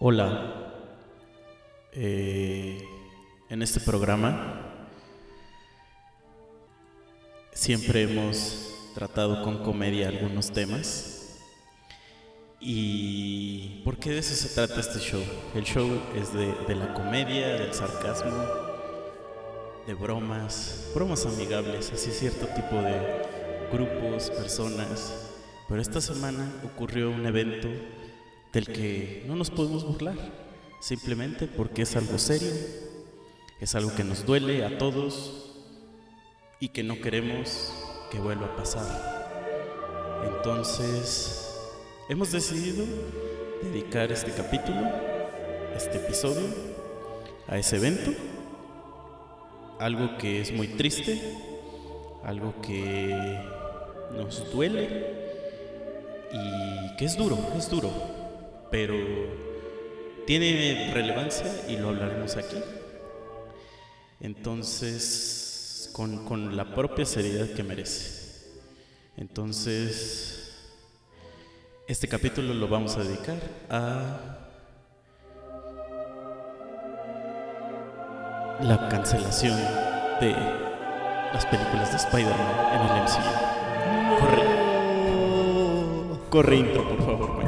Hola. Eh, en este programa siempre hemos tratado con comedia algunos temas. ¿Y por qué de eso se trata este show? El show es de, de la comedia, del sarcasmo, de bromas, bromas amigables, así cierto tipo de grupos, personas. Pero esta semana ocurrió un evento del que no nos podemos burlar, simplemente porque es algo serio, es algo que nos duele a todos y que no queremos que vuelva a pasar. Entonces, hemos decidido dedicar este capítulo, este episodio, a ese evento, algo que es muy triste, algo que nos duele y que es duro, es duro, pero tiene relevancia y lo hablaremos aquí. Entonces, con, con la propia seriedad que merece. Entonces, este capítulo lo vamos a dedicar a la cancelación de las películas de Spider-Man en el MCU. Corre, corre intro, por favor,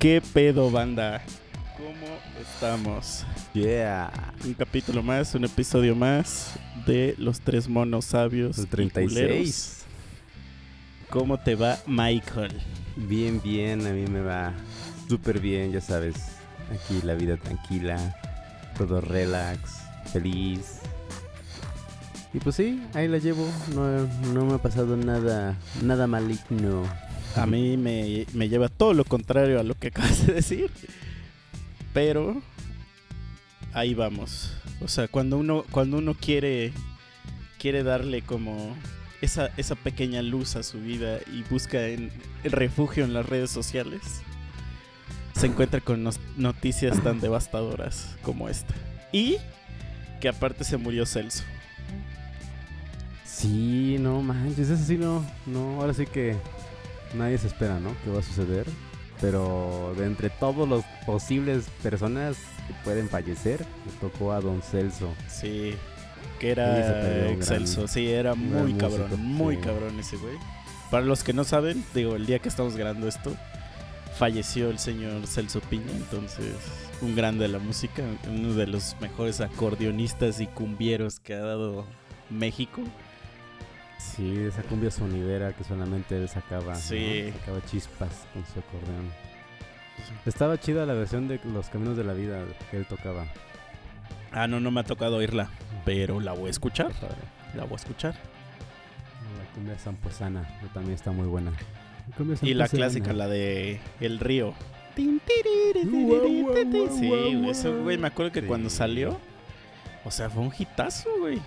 ¿Qué pedo, banda? ¿Cómo estamos? Yeah. Un capítulo más, un episodio más de Los Tres Monos Sabios. El y Culeros. 36. ¿Cómo te va, Michael? Bien, bien, a mí me va súper bien, ya sabes. Aquí la vida tranquila, todo relax, feliz. Y pues sí, ahí la llevo. No, no me ha pasado nada, nada maligno. A mí me, me lleva todo lo contrario a lo que acabas de decir. Pero ahí vamos. O sea, cuando uno, cuando uno quiere, quiere darle como esa, esa pequeña luz a su vida y busca en, el refugio en las redes sociales, se encuentra con noticias tan devastadoras como esta. Y que aparte se murió Celso. Sí, no manches, eso sí no, no, ahora sí que nadie se espera, ¿no? ¿Qué va a suceder? Pero de entre todos los posibles personas que pueden fallecer, le tocó a Don Celso. Sí, que era excelso. gran- sí, era muy cabrón, músico, muy sí. cabrón ese güey. Para los que no saben, digo, el día que estamos grabando esto, falleció el señor Celso Piña, entonces un grande de la música, uno de los mejores acordeonistas y cumbieros que ha dado México. Sí, esa cumbia sonidera que solamente él sacaba. Sacaba chispas con su acordeón. Estaba chida la versión de Los Caminos de la Vida que él tocaba. Ah, no, no me ha tocado oírla, pero la voy a escuchar, la voy a escuchar. La cumbia zamposana también está muy buena. La Y la clásica, la de El Río. Sí, eso, güey, me acuerdo que Sí. cuando salió, o sea, fue un hitazo, güey.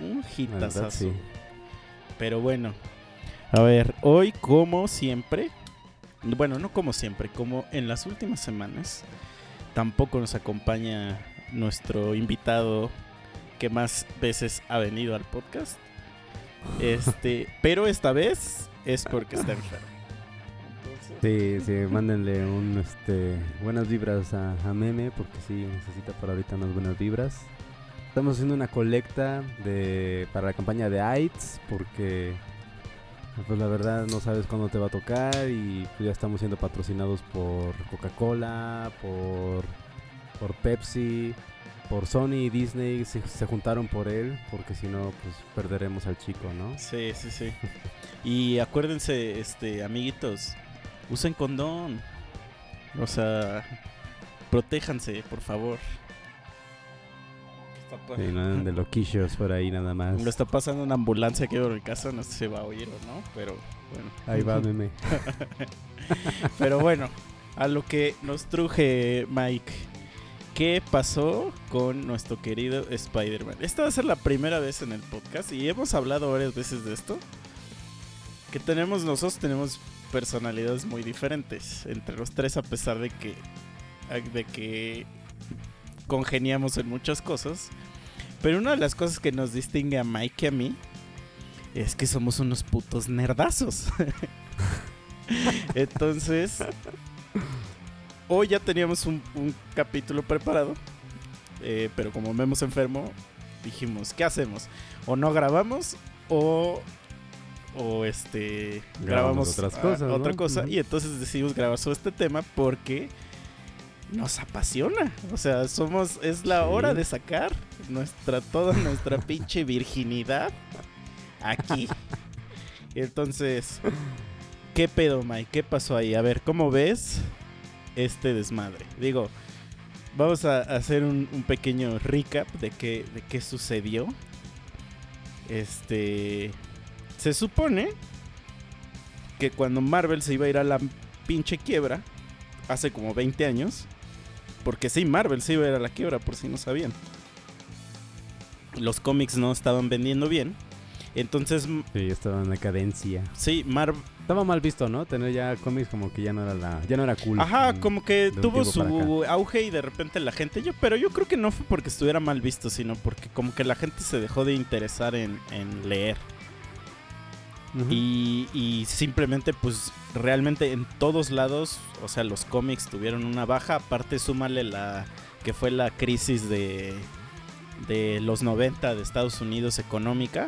Un sí. Pero bueno, a ver, hoy como siempre, bueno, no como siempre, como en las últimas semanas, tampoco nos acompaña nuestro invitado que más veces ha venido al podcast. Este, pero esta vez es porque está enfermo. Sí, sí, mándenle un, este, buenas vibras a, a Meme porque sí necesita por ahorita unas buenas vibras. Estamos haciendo una colecta de, para la campaña de AIDS porque pues la verdad no sabes cuándo te va a tocar y pues, ya estamos siendo patrocinados por Coca-Cola, por, por Pepsi, por Sony y Disney se, se juntaron por él porque si no pues perderemos al chico, ¿no? Sí, sí, sí. Y acuérdense, este, amiguitos, usen condón. O sea, protéjanse, por favor. ¿Qué papá. Sí, no anden de loquillos por ahí nada más. Lo está pasando una ambulancia aquí por el casa, no sé si se va a oír o no, pero bueno. Ahí va, meme. Pero bueno, a lo que nos truje Mike. ¿Qué pasó con nuestro querido Spider-Man? Esta va a ser la primera vez en el podcast y hemos hablado varias veces de esto. Que tenemos nosotros, tenemos personalidades muy diferentes entre los tres a pesar de que, de que congeniamos en muchas cosas. Pero una de las cosas que nos distingue a Mike y a mí es que somos unos putos nerdazos. Entonces, hoy ya teníamos un, un capítulo preparado, eh, pero como vemos enfermo, dijimos, ¿qué hacemos? O no grabamos o, o este, grabamos, Grabamos otras ah, cosas, otra ¿no? cosa y entonces decidimos grabar sobre este tema porque nos apasiona. O sea, somos, es la Sí. hora de sacar nuestra, toda nuestra pinche virginidad aquí. Entonces, ¿qué pedo, Mike? ¿Qué pasó ahí? A ver, ¿cómo ves este desmadre? Digo, vamos a hacer un, un pequeño recap de qué, de qué sucedió. Este. Se supone que cuando Marvel se iba a ir a la pinche quiebra, hace como 20 años, porque sí, Marvel se iba a ir a la quiebra, por si no sabían. Los cómics no estaban vendiendo bien. Entonces, Sí, estaba en decadencia. sí, Marvel. Estaba mal visto, ¿no? Tener ya cómics como que ya no era la, ya no era cool. Ajá, Mm, como que tuvo su auge y de repente la gente. Yo, pero yo creo que no fue porque estuviera mal visto, sino porque como que la gente se dejó de interesar en, en leer. Y, y simplemente, pues, realmente en todos lados, o sea, los cómics tuvieron una baja. Aparte, súmale la que fue la crisis de, de los 90 de Estados Unidos económica.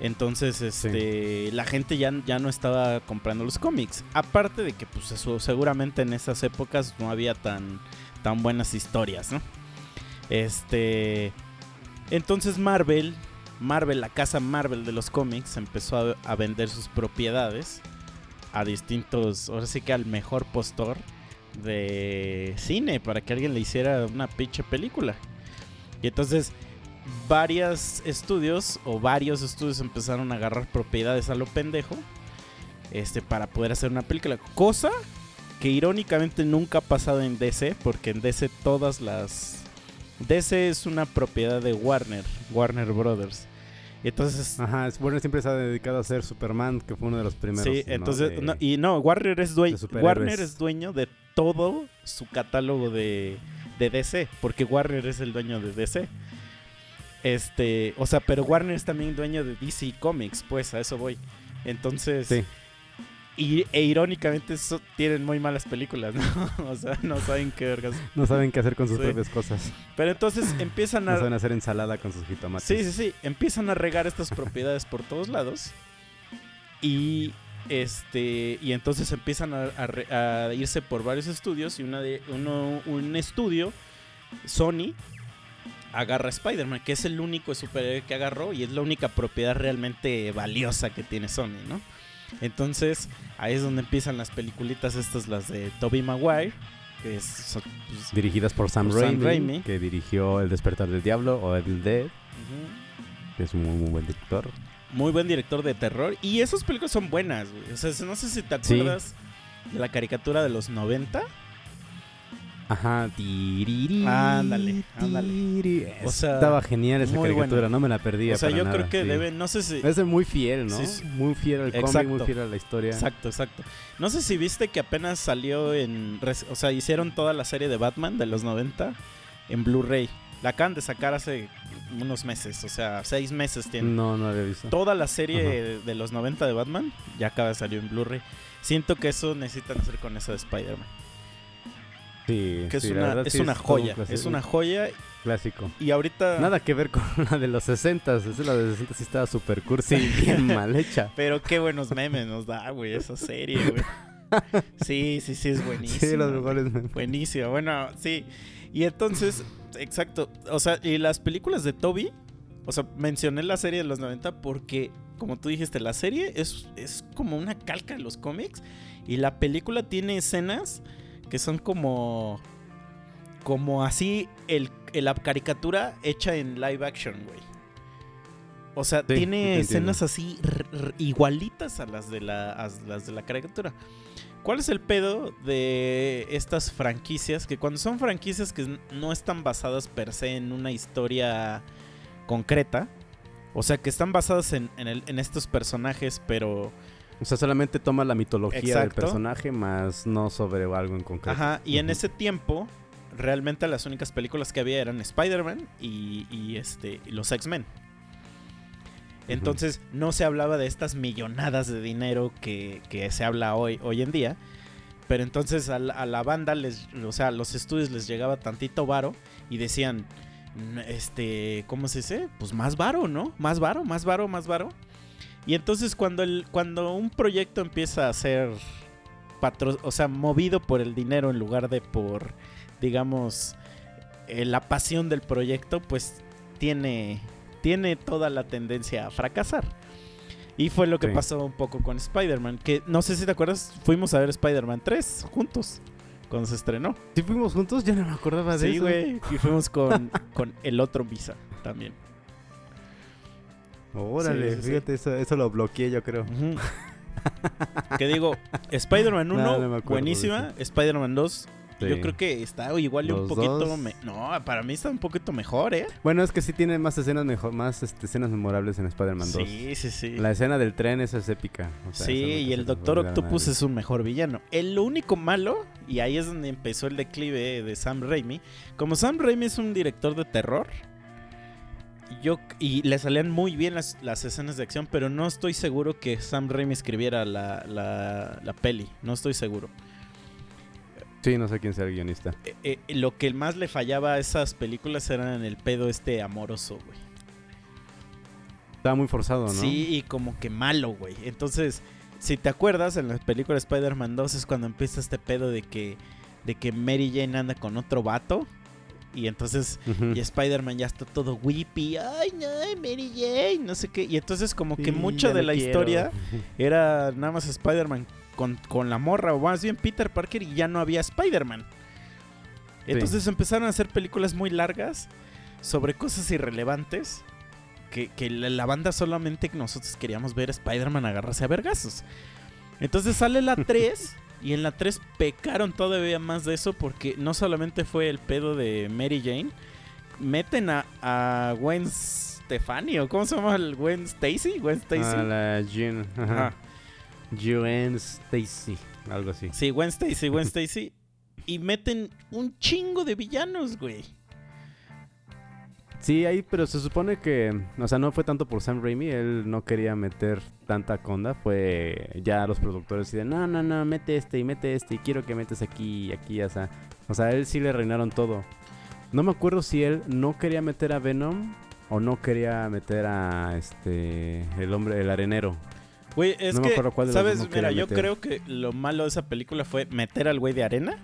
Entonces, este, la gente ya, ya no estaba comprando los cómics. Aparte de que, pues, eso, seguramente en esas épocas no había tan, tan buenas historias, ¿no? Este. Entonces Marvel, Marvel, la casa Marvel de los cómics, empezó a, vender sus propiedades a distintos, ahora sí que al mejor postor de cine para que alguien le hiciera una pinche película. Y entonces varios estudios o varios estudios empezaron a agarrar propiedades a lo pendejo este para poder hacer una película, cosa que irónicamente nunca ha pasado en DC porque en DC todas las DC es una propiedad de Warner, Warner Brothers. Entonces Ajá, es- Warner siempre se ha dedicado a hacer Superman, que fue uno de los primeros. Sí, ¿no? entonces, De- no, y no, Warner es, dueño. Warner es dueño de todo su catálogo de, de DC, porque Warner es el dueño de DC. Este, o sea, pero Warner es también dueño de DC Comics, pues a eso voy. Entonces, Sí. Y, e irónicamente eso, tienen muy malas películas, ¿no? o sea, no saben qué vergas. No saben qué hacer con sus Sí. propias cosas. Pero entonces empiezan No a, saben hacer ensalada con sus jitomates. Sí, sí, sí. Empiezan a regar estas propiedades por todos lados. Y este. Y entonces empiezan a, a irse por varios estudios. Y una de, uno, un estudio, Sony, agarra a Spider-Man, que es el único superhéroe que agarró. Y es la única propiedad realmente valiosa que tiene Sony, ¿no? Entonces, ahí es donde empiezan las peliculitas estas, las de Tobey Maguire. Que es, son, pues, Dirigidas por Sam, Por Sam Raimi, que dirigió El despertar del diablo o Evil Dead, que es un muy, muy buen director. muy buen director de terror. Y esas películas son buenas, güey. O sea, no sé si te Sí. acuerdas de la caricatura de los 90. Ajá, tiriri, Ándale, ándale. tiri. O sea, Estaba genial esa caricatura, buena. no me la perdía. O sea, para yo nada, creo que sí. deben, no sé si... Es muy fiel, ¿no? Sí, sí. Muy fiel al cómic, muy fiel a la historia. Exacto, exacto. No sé si viste que apenas salió en... O sea, hicieron toda la serie de Batman de los 90 en Blu-ray. La acaban de sacar hace unos meses, o sea, seis meses tiene. No, no había visto. Toda la serie de, de los 90 de Batman ya acaba de salir en Blu-ray. Siento que eso necesitan hacer con esa de Spider-Man. Sí, Que es, sí, una, verdad es sí una todo un joya. Es una joya. clásico. Y ahorita... Nada que ver con la de los 60 Esa la de los 60 sí estaba super cursi, bien mal hecha. Pero qué buenos memes nos da, güey, esa serie, güey. Sí, sí, sí, es buenísimo. Sí, los mejores memes. Buenísimo, bueno, sí. Y entonces, exacto. O sea, y las películas de Toby, o sea, mencioné la serie de los 90 porque, como tú dijiste, la serie es, es como una calca de los cómics. Y la película tiene escenas que son como. Como así, el, la caricatura hecha en live action, güey. O sea, Sí, tiene escenas así igualitas a las de la, a las de la caricatura. ¿Cuál es el pedo de estas franquicias? Que cuando son franquicias que no están basadas per se en una historia concreta, o sea, que están basadas en, en el- en estos personajes, pero O sea, solamente toma la mitología del personaje, más no sobre algo en concreto. Ajá, y en ese tiempo, realmente las únicas películas que había eran Spider-Man y, y, este, y los X-Men. Entonces no se hablaba de estas millonadas de dinero que, que se habla hoy, hoy en día. Pero entonces a la, a la banda, les, o sea, a los estudios les llegaba tantito varo y decían, "N- este, ¿cómo se dice? Pues más varo, ¿no? Más varo, más varo, más varo. Y entonces cuando, el, cuando un proyecto empieza a ser patro o sea, movido por el dinero en lugar de por, digamos, eh, la pasión del proyecto, pues tiene, tiene toda la tendencia a fracasar. Y fue lo que Sí. pasó un poco con Spider-Man, que no sé si te acuerdas, fuimos a ver Spider-Man 3 juntos cuando se estrenó. ¿Sí fuimos juntos? Ya no me acordaba de Sí, eso. güey. Y fuimos con, con el otro Visa también. Órale, Sí, sí, sí. fíjate, Eso, eso lo bloqueé yo creo. Ujú. que digo, Spider-Man 1, No, no me acuerdo de buenísima. Spider-Man 2, yo creo que está igual y un Los poquito. me- No, para mí está un poquito mejor, ¿eh? Bueno, es que sí tiene más escenas mejor, más este, escenas memorables en Spider-Man 2. Sí, sí, sí. La escena del tren esa es épica. o sea, sí, y el Doctor Octopus es un mejor villano. El único malo, y ahí es donde empezó el declive de Sam Raimi. Como Sam Raimi es un director de terror, yo y le salían muy bien las, las escenas de acción, pero no estoy seguro que Sam Raimi escribiera la, la, la peli. No estoy seguro. Sí, no sé quién sea el guionista. Eh, eh, lo que más le fallaba a esas películas era en el pedo este amoroso, güey. Estaba muy forzado, ¿no? Sí, y como que malo, güey. Entonces, si te acuerdas, en la película Spider-Man 2 es cuando empieza este pedo de que, de que Mary Jane anda con otro vato. Y entonces, y Spider-Man ya está todo whippy. Ay, no, Mary Jane, no sé qué. Y entonces, como que Sí, mucho ya de la quiero. historia era nada más Spider-Man con, con la morra, o más bien Peter Parker, y ya no había Spider-Man. Entonces empezaron a hacer películas muy largas sobre cosas irrelevantes. Que, que la, la banda solamente nosotros queríamos ver a Spider-Man agarrarse a vergazos. Entonces sale la 3 y en la 3 pecaron todavía más de eso porque no solamente fue el pedo de Mary Jane, meten a, a Gwen Stefani o cómo se llama el Gwen Stacy, Gwen Stacy. Ah, la Jean. Ajá. Gwen Stacy. Algo así. Sí, Gwen Stacy, Gwen Stacy. Y meten un chingo de villanos, güey. Sí, ahí, pero se supone que, o sea, no fue tanto por Sam Raimi, él no quería meter tanta conda, fue ya los productores y de, no, no, no, mete este y mete este y quiero que metes aquí y aquí, o sea, o sea, él sí le reinaron todo. No me acuerdo si él no quería meter a Venom o no quería meter a este, el hombre, el arenero. Güey, es No me acuerdo cuál de los ¿sabes? Mira, yo meter. creo que lo malo de esa película fue meter al güey de arena.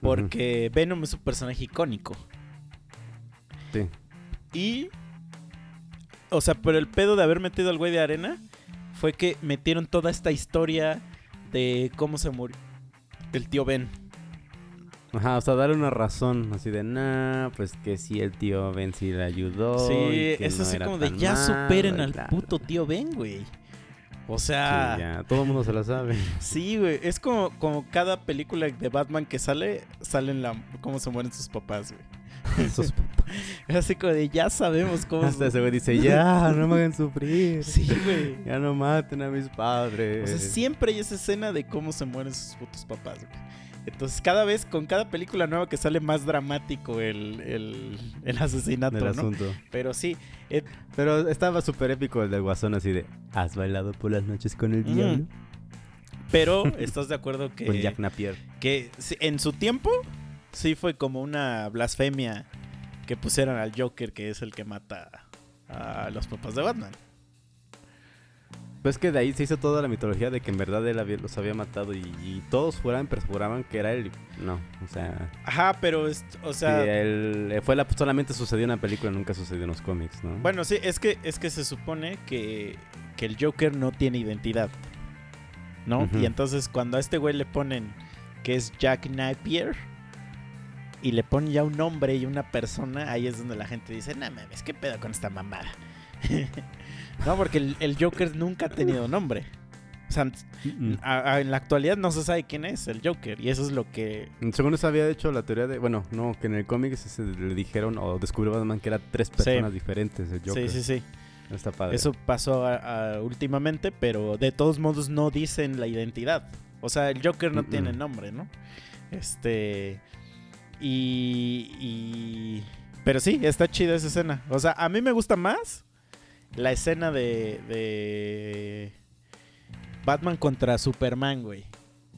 Porque Venom es un personaje icónico. Y. O sea, pero el pedo de haber metido al güey de arena fue que metieron toda esta historia de cómo se murió el tío Ben. Ajá, o sea, darle una razón, así de, nah, pues que sí, el tío Ben sí le ayudó. sí, es no así como de ya superen al puto bla". tío Ben, güey. O Sí, sea, ya, todo el mundo se la sabe. Sí, güey. Es como, como cada película de Batman que sale, salen la, cómo se mueren sus papás, güey. Esos Es así como de ya sabemos cómo Hasta ese güey dice, ya, no me hagan sufrir. Sí, güey. Ya no maten a mis padres. O sea, siempre hay esa escena de cómo se mueren sus putos papás, güey. Entonces, cada vez, con cada película nueva que sale más dramático el, el, el asesinato, ¿no? asunto. Pero sí, eh, Pero estaba súper épico el del guasón así de, ¿has bailado por las noches con el Ujú. diablo? pero ¿estás de acuerdo que, Con Jack Napier. que en su tiempo sí fue como una blasfemia que pusieran al Joker, que es el que mata a los papás de Batman? Pues que de ahí se hizo toda la mitología de que en verdad él había- los había matado y, y todos juraban, pero juraban que era él. No, o sea, Ajá, pero, es- o sea, él, eh, fue la, solamente sucedió en la película, nunca sucedió en los cómics, ¿no? bueno, sí, es que, es que se supone que, que el Joker no tiene identidad, ¿no? Y entonces cuando a este güey le ponen que es Jack Napier, y le ponen ya un nombre y una persona, ahí es donde la gente dice, no mames, ¿qué pedo con esta mamada? no, porque el, el Joker nunca ha tenido nombre. O sea, a- a- en la actualidad no se sabe quién es el Joker. Y eso es lo que. Según eso había hecho la teoría de, bueno, no, que en el cómic se- se le dijeron o descubrió Batman que eran tres personas diferentes el Joker. Sí, sí, sí. Está padre. Eso pasó a- a- últimamente, pero de todos modos no dicen la identidad. O sea, el Joker no tiene nombre, ¿no? Este. Y, y. Pero sí, está chida esa escena. O sea, a mí me gusta más la escena de. de Batman contra Superman, güey.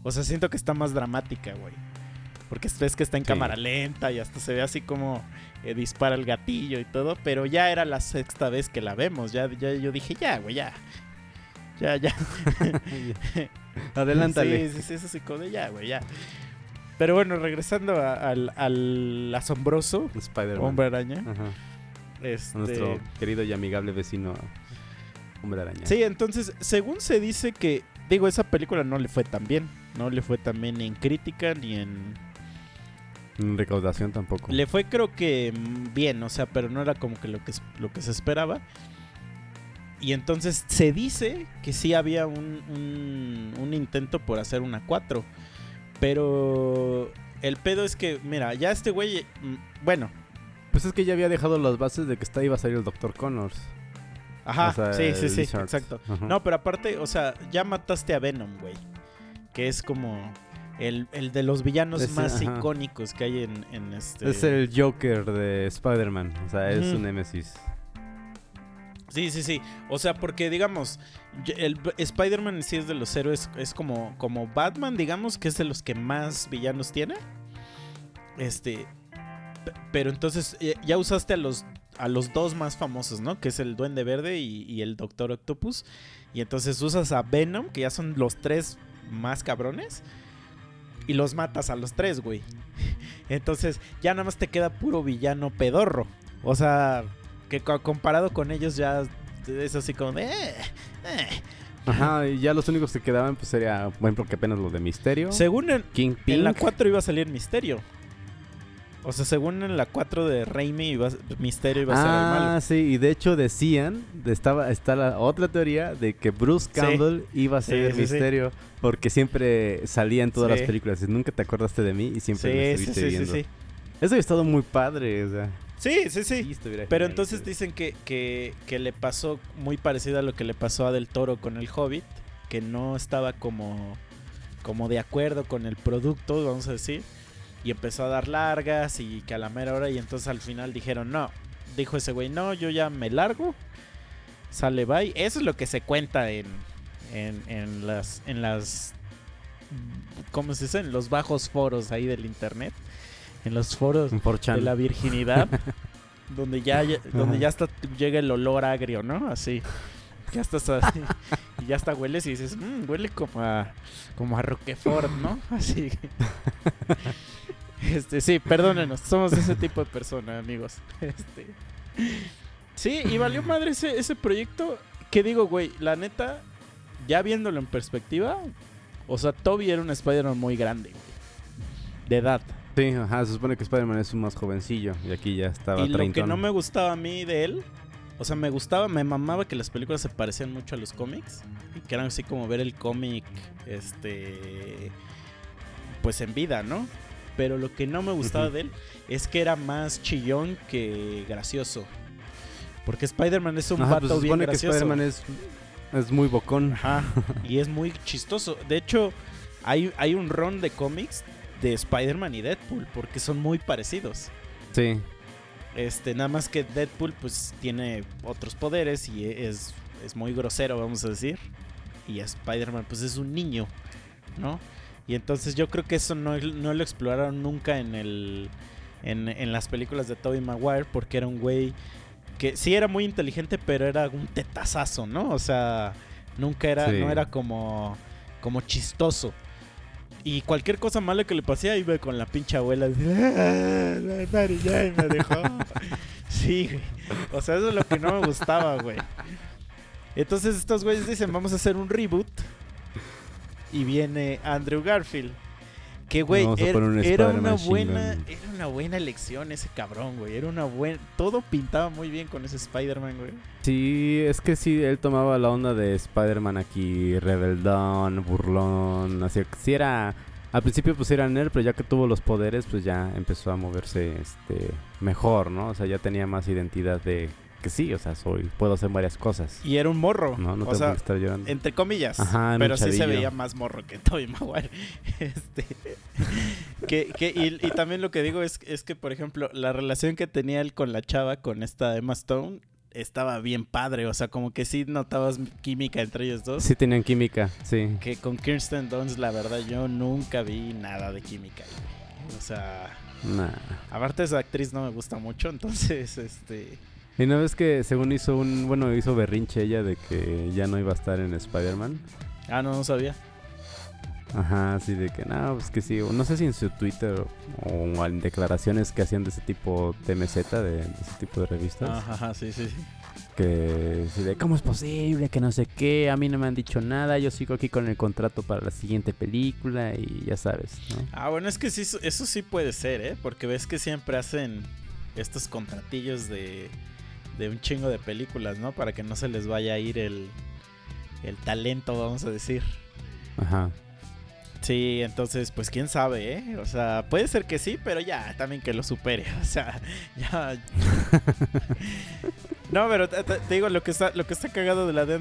O sea, siento que está más dramática, güey. Porque ves que está en Sí. cámara lenta y hasta se ve así como eh, dispara el gatillo y todo. Pero ya era la sexta vez que la vemos. Ya, ya yo dije, ya, güey, ya. Ya, ya. Adelántale. Sí, sí, sí, eso sí, ya, güey, ya. Pero bueno, regresando a- al, al asombroso Spider-Man. hombre araña. Ajá. Este... Nuestro querido y amigable vecino Hombre Araña. Sí, entonces, según se dice que, digo, esa película no le fue tan bien. No le fue tan bien ni en crítica ni en... En recaudación tampoco. Le fue creo que bien, o sea, pero no era como que lo que, lo que se esperaba. Y entonces se dice que sí había un, un, un intento por hacer una 4. Pero el pedo es que, mira, ya este güey, mm, bueno, Pues es que ya había dejado las bases de que está iba a salir el Dr. Connors. ajá, O sea, sí, sí, sí, exacto. No, pero aparte, o sea, ya mataste a Venom, güey. Que es como el, el de los villanos Ese, más ajá. icónicos que hay en, en este... Es el Joker de Spider-Man. O sea, es un Nemesis. Sí, sí, sí. O sea, porque digamos, el Spider-Man sí es de los héroes, es como, como Batman, digamos, que es de los que más villanos tiene. Este. Pero entonces eh, ya usaste a los, a los dos más famosos, ¿no? Que es el Duende Verde y, el Doctor Octopus. Y entonces usas a Venom, que ya son los tres más cabrones. Y los matas a los tres, güey. Entonces ya nada más te queda puro villano pedorro. O sea, que co- comparado con ellos ya es así como de... "Eh, eh". Ajá, y ya los únicos que quedaban pues sería, por ejemplo, que apenas lo de Misterio. Según en, la 4 iba a salir Misterio. O sea, según en la 4 de Raimi, iba, Misterio iba a ser el Ah, malo. sí, y de hecho decían, estaba, está la otra teoría de que Bruce Sí. Campbell iba a ser sí, sí. Misterio porque siempre salía en todas Sí. las películas y nunca te acordaste de mí y siempre me estuviste sí, sí, viendo. sí. Eso hubiera estado muy padre, o sea. Sí, sí, sí. Pero entonces dicen que, que, que le pasó muy parecido a lo que le pasó a Del Toro con el Hobbit, que no estaba como, como de acuerdo con el producto, vamos a decir, y empezó a dar largas y que a la mera hora y entonces al final dijeron, no, dijo ese güey, no, yo ya me largo, sale bye. Eso es lo que se cuenta en, en, en las... En las ¿Cómo se dice? En los bajos foros ahí del internet. En los foros En 4chan. de la virginidad. donde ya, donde ya hasta llega el olor agrio, ¿no? Así. Ya estás así. y ya hasta hueles y dices, "Mm, huele como a, como a Roquefort, ¿no? Así. este, sí, perdónenos. Somos ese tipo de persona, amigos. Este. Sí, y valió madre ese, ese proyecto. Que digo, güey, la neta, ya viéndolo en perspectiva, o sea, Toby era un Spider-Man muy grande, güey. De edad. Sí, ajá, se supone que Spider-Man es un más jovencillo y aquí ya estaba Y lo que no me gustaba a mí de él, o sea, me gustaba, me mamaba que las películas se parecían mucho a los cómics y que eran así como ver el cómic, este, pues en vida, ¿no? Pero lo que no me gustaba de él es que era más chillón que gracioso. Porque Spider-Man es un Ajá, vato pues se bien supone que gracioso. Spider-Man es, es muy bocón. Ajá, y es muy chistoso. De hecho, hay, hay un ron de cómics de Spider-Man y Deadpool porque son muy parecidos. Sí. Este, nada más que Deadpool pues tiene otros poderes y es, es muy grosero, vamos a decir. Y Spider-Man pues es un niño, ¿no? Y entonces yo creo que eso no, no lo exploraron nunca en el en, en las películas de Tobey Maguire porque era un güey que sí era muy inteligente, pero era un tetazazo, ¿no? O sea, nunca era Sí. no era como como chistoso. Y cualquier cosa mala que le pasé, iba con la pinche abuela. "Ah, me dejó. sí, güey. O sea, eso es lo que no me gustaba, güey. Entonces estos güeyes dicen, vamos a hacer un reboot. Y viene Andrew Garfield. Que, güey, era, un una buena, era una buena elección ese cabrón, güey. Era una buena, todo pintaba muy bien con ese Spider-Man, güey. Sí, es que sí, él tomaba la onda de Spider-Man aquí, rebeldón, burlón, así que sí era... Al principio pues era nerd, pero ya que tuvo los poderes, pues ya empezó a moverse este mejor, ¿no? O sea, ya tenía más identidad de que sí, o sea, soy, puedo hacer varias cosas. Y era un morro. No, no o tengo sea, que estar llorando. entre comillas. Ajá, pero sí se veía más morro que Tobey Maguire. Este, que, que, y, y también lo que digo es, es que, por ejemplo, la relación que tenía él con la chava, con esta Emma Stone, estaba bien padre. O sea, como que sí notabas química entre ellos dos. Sí tenían química, sí. Que con Kirsten Dunst, la verdad, yo nunca vi nada de química. O sea, Nah. aparte esa actriz no me gusta mucho, entonces, este... Y una vez que según hizo un, bueno, hizo berrinche ella de que ya no iba a estar en Spider-Man. Ah, no, no sabía. Ajá, así de que no, pues que sí, no sé si en su Twitter o en declaraciones que hacían de ese tipo TMZ, de, de ese tipo de revistas, Ajá, ajá, sí, sí, sí. que sí de cómo es posible, que no sé qué, a mí no me han dicho nada, yo sigo aquí con el contrato para la siguiente película y ya sabes, ¿no? Ah, bueno, es que sí, eso sí puede ser, ¿eh? Porque ves que siempre hacen estos contratillos de, de un chingo de películas, ¿no? Para que no se les vaya a ir el, el talento, vamos a decir. Ajá. Sí, entonces, pues quién sabe, ¿eh? O sea, puede ser que sí, pero ya, también que lo supere. O sea, ya. no, pero te, digo, lo que está, lo que está cagado de la de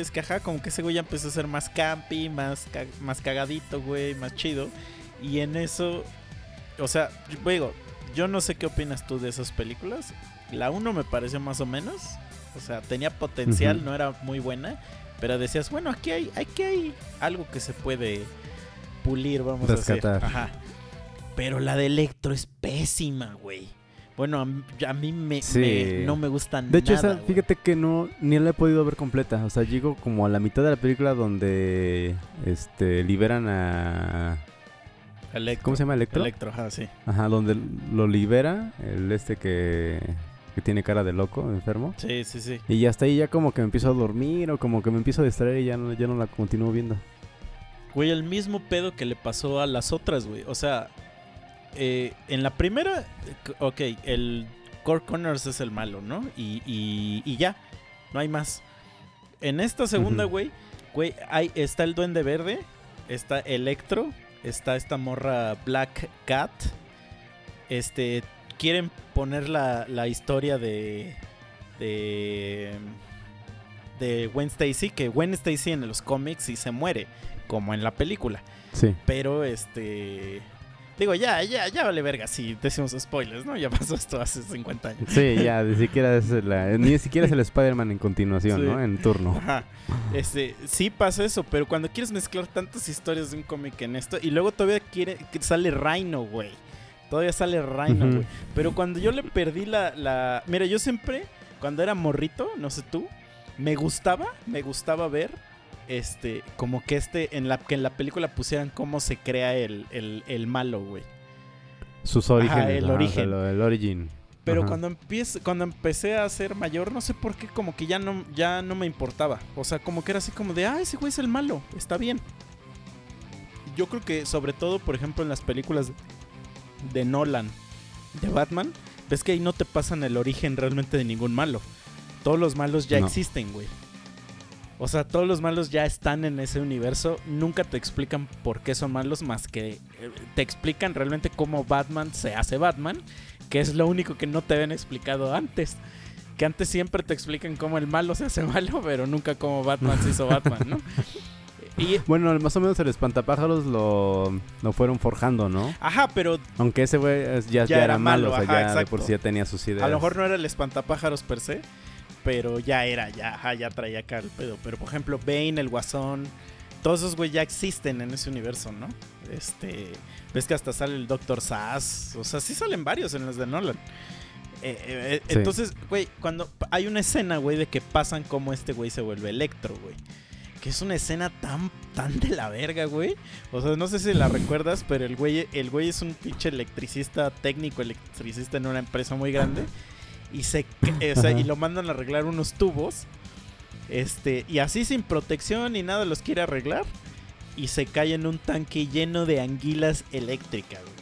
es que, ajá, como que ese güey ya empezó a ser más campi, más, ca- más cagadito, güey, más chido. Y en eso, o sea, digo, yo no sé qué opinas tú de esas películas. La 1 me pareció más o menos. O sea, tenía potencial, no era muy buena. Pero decías, bueno, aquí hay, aquí hay algo que se puede pulir, vamos a decir. Ajá. Pero la de Electro es pésima, güey. Bueno, a, mí- a mí me, Sí. me- no me gusta De hecho, nada. esa, fíjate que no, ni la he podido ver completa. O sea, llego como a la mitad de la película donde este liberan a. Electro. ¿Cómo se llama? Electro. Electro, ajá, sí. Ajá, donde lo libera, el este que, que tiene cara de loco, enfermo. Sí, sí, sí. Y hasta ahí ya como que me empiezo a dormir o como que me empiezo a distraer y ya no, ya no la continúo viendo. Güey, el mismo pedo que le pasó a las otras, güey. O sea, eh, en la primera, eh, ok, el Core Connors es el malo, ¿no? Y, y, y ya, no hay más. En esta segunda, Ujú. güey, güey, hay, está el Duende Verde, está Electro, está esta morra Black Cat. Este, quieren poner la, la historia de. de. de Gwen Stacy, que Gwen Stacy en los cómics sí se muere, como en la película. Sí. Pero este. Digo, ya, ya, ya vale verga si decimos spoilers, ¿no? Ya pasó esto hace 50 años. Sí, ya, ni siquiera es, la- ni siquiera es el Spider-Man en continuación, Sí. ¿no? En turno. Ajá. Este, sí pasa eso, pero cuando quieres mezclar tantas historias de un cómic en esto, y luego todavía quiere sale Rhino, güey. Todavía sale Rhino, güey. Pero cuando yo le perdí la, la. Mira, yo siempre, cuando era morrito, no sé tú, me gustaba, me gustaba ver. Este, como que este, en la, que en la película pusieran cómo se crea el, el, el malo, güey. Sus orígenes. el ajá, o sea, origen. el origin. Pero Ajá. cuando empiece, cuando empecé a ser mayor, no sé por qué, como que ya no, ya no me importaba. O sea, como que era así como de, ah, ese güey es el malo, está bien. Yo creo que sobre todo, por ejemplo, en las películas de Nolan, de Batman, ves que ahí no te pasan el origen realmente de ningún malo. Todos los malos ya No. existen, güey. O sea, todos los malos ya están en ese universo. Nunca te explican por qué son malos, más que eh, te explican realmente cómo Batman se hace Batman que es lo único que no te habían explicado antes. Que antes siempre te explican cómo el malo se hace malo, pero nunca cómo Batman se hizo Batman, ¿no? Y, Bueno, más o menos el espantapájaros lo, lo fueron forjando, ¿no? ajá, pero Aunque ese güey ya, ya, era malo, malo, o sea, ajá, ya de por sí ya tenía sus ideas. a lo mejor no era el espantapájaros per se, pero ya era, ya, ajá, ya traía acá el pedo. Pero por ejemplo, Bane, el Guasón, todos esos güey ya existen en ese universo, ¿no? Este, ves que hasta sale el Doctor Sass, o sea, sí salen varios en los de Nolan. Eh, eh, eh, Sí. Entonces, güey, cuando hay una escena, güey, de que pasan como este güey se vuelve electro, güey. Que es una escena tan, tan de la verga, güey. O sea, no sé si la recuerdas, pero el güey, el güey es un pinche electricista, técnico electricista en una empresa muy grande. Y se o sea, y lo mandan a arreglar unos tubos. Este, y así sin protección ni nada los quiere arreglar. y se cae en un tanque lleno de anguilas eléctricas, güey.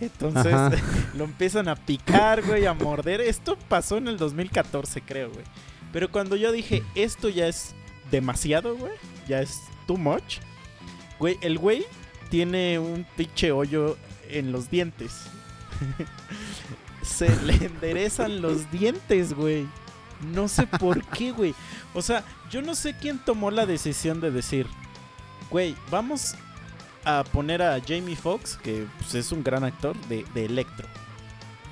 Entonces Ajá. lo empiezan a picar, güey, a morder. Esto pasó en el 2014, creo, güey. Pero cuando yo dije, esto ya es demasiado, güey, ya es too much, güey, el güey tiene un pinche hoyo en los dientes. Se le enderezan los dientes, güey. No sé por qué, güey. O sea, yo no sé quién tomó la decisión de decir, güey, vamos a poner a Jamie Foxx, que pues, es un gran actor, de, de Electro.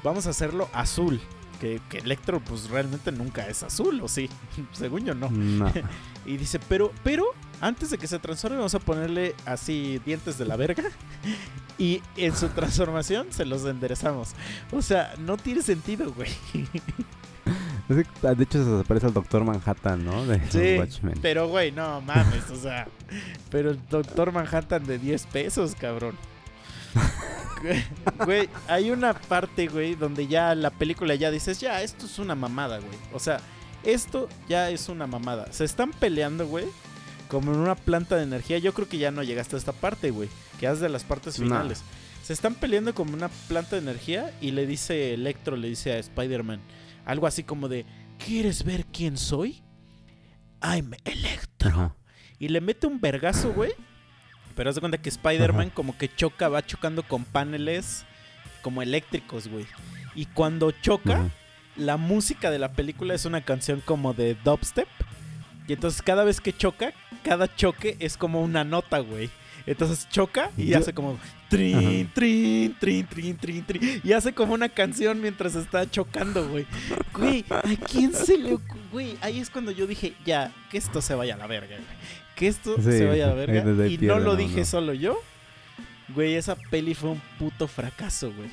Vamos a hacerlo azul. Que, que Electro, pues realmente nunca es azul, ¿o sí? Según yo, no. No. Y dice, pero, pero, antes de que se transforme, vamos a ponerle así dientes de la verga. Y en su transformación se los enderezamos. O sea, no tiene sentido, güey. De hecho, se desaparece al Doctor Manhattan, ¿no? De Sí, Watchmen. pero güey, no mames, o sea. Pero el Doctor Manhattan de 10 pesos, cabrón. Güey, hay una parte, güey, donde ya la película ya dices, ya, esto es una mamada, güey. O sea, esto ya es una mamada. Se están peleando, güey, como en una planta de energía. Yo creo que ya no llegaste a esta parte, güey, que es de las partes finales. Se están peleando como una planta de energía y le dice Electro, le dice a Spider-Man, algo así como de, ¿quieres ver quién soy? I'm Electro. Y le mete un vergazo, güey. Pero haz de cuenta que Spider-Man como que choca, va chocando con paneles como eléctricos, güey. Y cuando choca, la música de la película es una canción como de dubstep. Y entonces cada vez que choca, cada choque es como una nota, güey. Entonces choca y Yo- hace como trin, trin, trin, trin, trin, trin. Y hace como una canción mientras está chocando, güey. Güey, ¿a quién se le? Güey, ahí es cuando yo dije, ya, que esto se vaya a la verga, güey. Que esto Sí, se vaya a verga. Y no lo no, dije no. solo yo. Güey, esa peli fue un puto fracaso, güey.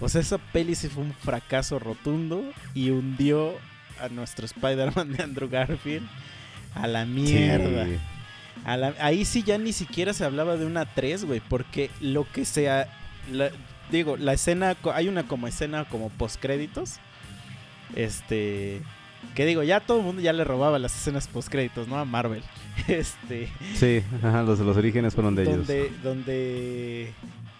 O sea, esa peli sí fue un fracaso rotundo y hundió a nuestro Spider-Man de Andrew Garfield a la mierda. Sí. A la- ahí sí ya ni siquiera se hablaba de una 3, güey, porque lo que sea... la- digo, la escena... Hay una como escena como postcréditos. Este... Que digo, ya todo el mundo ya le robaba las escenas postcréditos, ¿no? A Marvel. Este... Sí, ajá, los, los orígenes fueron de ellos. donde, donde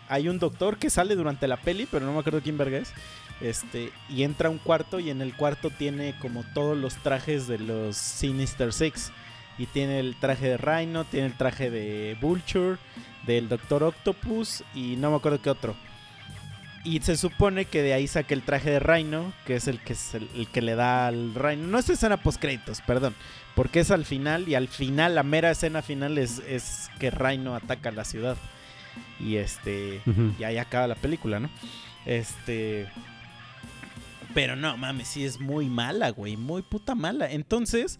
hay un doctor que sale durante la peli, pero no me acuerdo quién verga es. Este, y entra a un cuarto y en el cuarto tiene como todos los trajes de los Sinister Six. Y tiene el traje de Rhino, tiene el traje de Vulture, del Doctor Octopus y no me acuerdo qué otro. Y se supone que de ahí saca el traje de Rhino, que es el que, es el, el que le da al Rhino. No es escena post créditos, perdón. Porque es al final y al final, la mera escena final es, es que Rhino ataca la ciudad. Y este... Y ahí acaba la película, ¿no? Este... Pero no, mames, sí es muy mala, güey. Muy puta mala. Entonces,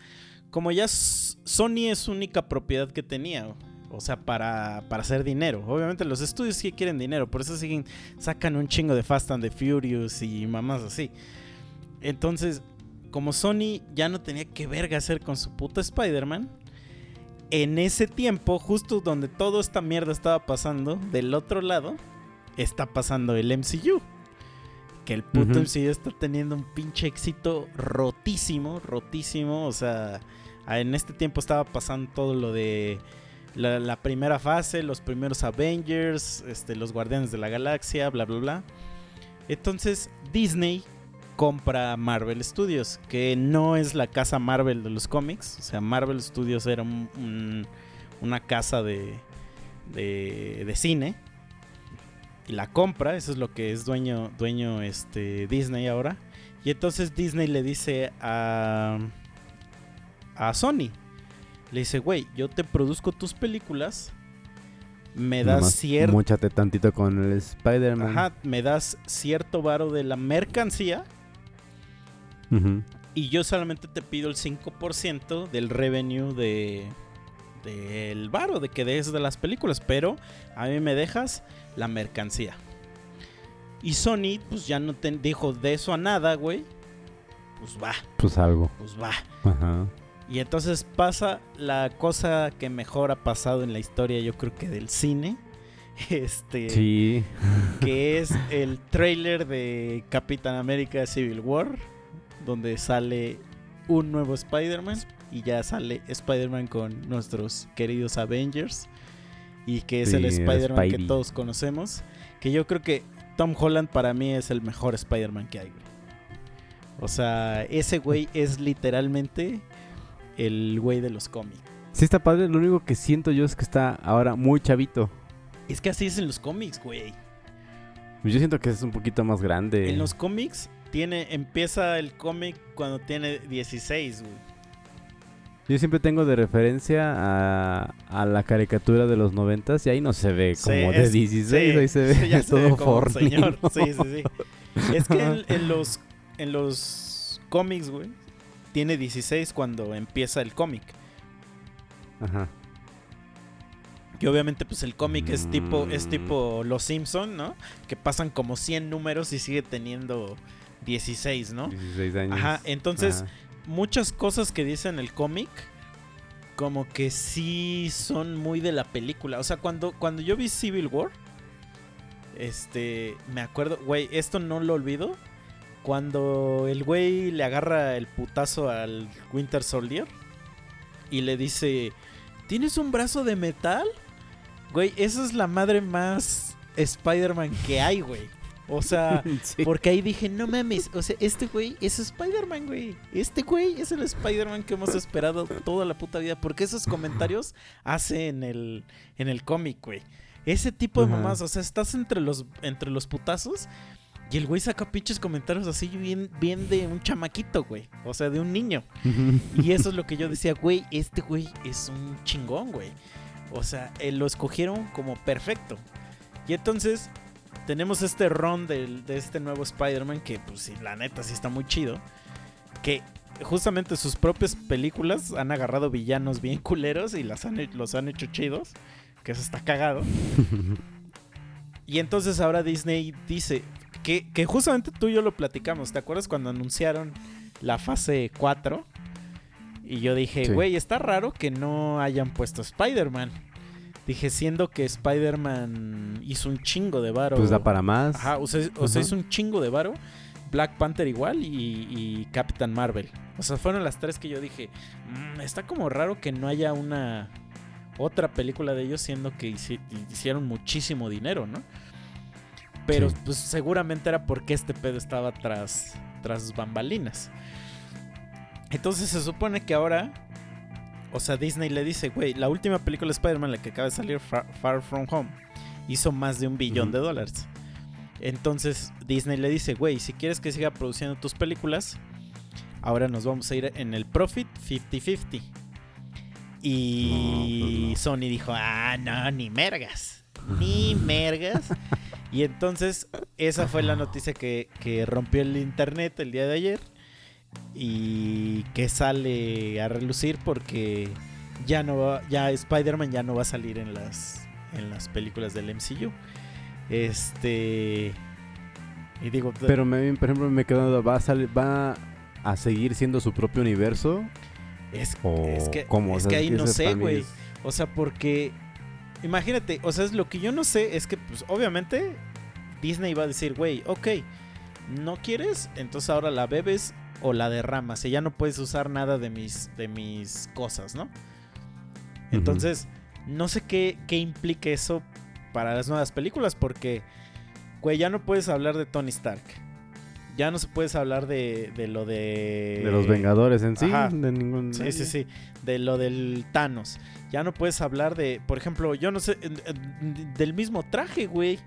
como ya Sony es única propiedad que tenía, o sea, para, para hacer dinero. Obviamente los estudios sí quieren dinero, por eso siguen, sacan un chingo de Fast and the Furious y mamás así. Entonces, como Sony ya no tenía que verga hacer con su puta Spider-Man, en ese tiempo, justo donde toda esta mierda estaba pasando, del otro lado, está pasando el MCU. Que el puto. MCU está teniendo un pinche éxito rotísimo, rotísimo. O sea, en este tiempo estaba pasando todo lo de la, primera fase, los primeros Avengers, este, los Guardianes de la Galaxia, bla, bla, bla. Entonces, Disney compra Marvel Studios, que no es la casa Marvel de los cómics. O sea, Marvel Studios era un- una casa de, de, de cine. Y la compra, eso es lo que es dueño, dueño este, Disney ahora. Y entonces Disney le dice a, a Sony, le dice, güey, yo te produzco tus películas, me das cierto... Móchate tantito con el Spider-Man. Ajá, me das cierto varo de la mercancía Ujú. y yo solamente te pido el 5% del revenue de del varo de que des de las películas, pero a mí me dejas la mercancía. Y Sony pues ya no te dijo de eso a nada, güey. Pues va, Pues algo. pues va. Ajá. Y entonces pasa la cosa que mejor ha pasado en la historia, yo creo que del cine. Este Sí. que es el trailer de Capitán América Civil War, donde sale un nuevo Spider-Man y ya sale Spider-Man con nuestros queridos Avengers y que es Sí, el Spider-Man que todos conocemos, que yo creo que Tom Holland para mí es el mejor Spider-Man que hay. O sea, ese güey es literalmente el güey de los cómics. Sí está padre, lo único que siento yo es que está ahora muy chavito. Es que así es en los cómics, güey. Yo siento que es un poquito más grande. En los cómics tiene empieza el cómic cuando tiene 16, güey. Yo siempre tengo de referencia a, a la caricatura de los noventas y ahí no se ve como Sí, de es- 16, sí, ahí se ve sí, ya se ve todo como señor. Sí, sí, sí. Es que en, en los en los cómics, güey, tiene 16 cuando empieza el cómic. Ajá. Y obviamente pues el cómic es tipo es Mm. tipo Los Simpson, ¿no? Que pasan como 100 números y sigue teniendo 16, ¿no? 16 años. Ajá, entonces Ajá. muchas cosas que dice en el cómic como que sí son muy de la película. O sea, cuando, cuando yo vi Civil War, este, me acuerdo, güey, esto no lo olvido. Cuando el güey le agarra el putazo al Winter Soldier y le dice, ¿tienes un brazo de metal? Güey, esa es la madre más Spider-Man que hay, güey. O sea, Sí. porque ahí dije, no mames, o sea, este güey es Spider-Man, güey. Este güey es el Spider-Man que hemos esperado toda la puta vida. Porque esos comentarios hace en el, en el cómic, güey. Ese tipo de mamás, o sea, estás entre los, entre los putazos y el güey saca pinches comentarios así bien, bien de un chamaquito, güey. O sea, de un niño. Y eso es lo que yo decía, güey, este güey es un chingón, güey. O sea, eh, lo escogieron como perfecto. Y entonces tenemos este ron del- de este nuevo Spider-Man que, pues sí, la neta sí está muy chido. Que justamente sus propias películas han agarrado villanos bien culeros y las han, los han hecho chidos. Que eso está cagado. Y entonces ahora Disney dice que, que justamente tú y yo lo platicamos. ¿Te acuerdas cuando anunciaron la fase 4? Y yo dije, Sí. güey, está raro que no hayan puesto Spider-Man. Dije, siendo que Spider-Man hizo un chingo de varo. Pues da para más. Ajá, o sea, o sea, hizo un chingo de varo. Black Panther igual y, y Captain Marvel. O sea, fueron las tres que yo dije, "Mm, está como raro que no haya una otra película de ellos siendo que hici- hicieron muchísimo dinero, ¿no? Pero Sí. pues seguramente era porque este pedo estaba tras, tras bambalinas. Entonces se supone que ahora, o sea, Disney le dice, güey, la última película de Spider-Man, la que acaba de salir, Far, Far From Home, hizo más de un billón de dólares. Entonces Disney le dice, güey, si quieres que siga produciendo tus películas, ahora nos vamos a ir en el profit 50-50. Y No, pues no. Sony dijo, ah, no, ni mergas. Ni mergas. Y entonces esa fue la noticia que, que rompió el internet el día de ayer. Y que sale a relucir porque ya no va, ya Spider-Man ya no va a salir en las, en las películas del MCU. Este. Y digo, Pero me, por ejemplo me quedo va a salir, va a seguir siendo su propio universo es, o es que, es que ahí no sé, güey. es- O sea, porque. Imagínate, o sea, es lo que yo no sé es que, pues, obviamente, Disney va a decir, güey, ok, no quieres, entonces ahora la bebes o la derramas. Y ya no puedes usar nada de mis, de mis cosas, ¿no? Entonces, no sé qué, qué implica eso para las nuevas películas, porque, güey, ya no puedes hablar de Tony Stark. Ya no se puedes hablar de, de lo de... de los Vengadores en sí, Ajá. de ningún Sí, sí, sí. De lo del Thanos. Ya no puedes hablar de, por ejemplo, yo no sé, del mismo traje, güey.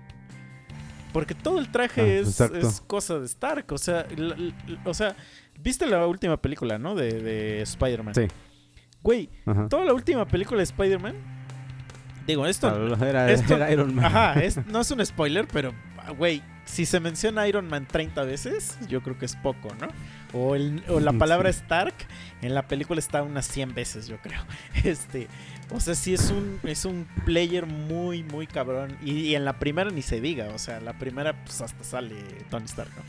Porque todo el traje Ah, es, es cosa de Stark. O sea, la- la- o sea, viste la última película, ¿no? De, de Spider-Man. Sí. Güey, Ajá. toda la última película de Spider-Man. Digo, esto. Ah, era, esto- era Iron Man. Ajá, es- no es un spoiler, pero, güey, si se menciona Iron Man 30 veces, yo creo que es poco, ¿no? O, el- o la palabra Sí. Stark en la película está unas 100 veces, yo creo. Este, o sea, sí es un, es un player muy, muy cabrón. Y, y en la primera ni se diga, o sea, la primera pues hasta sale Tony Stark, ¿no?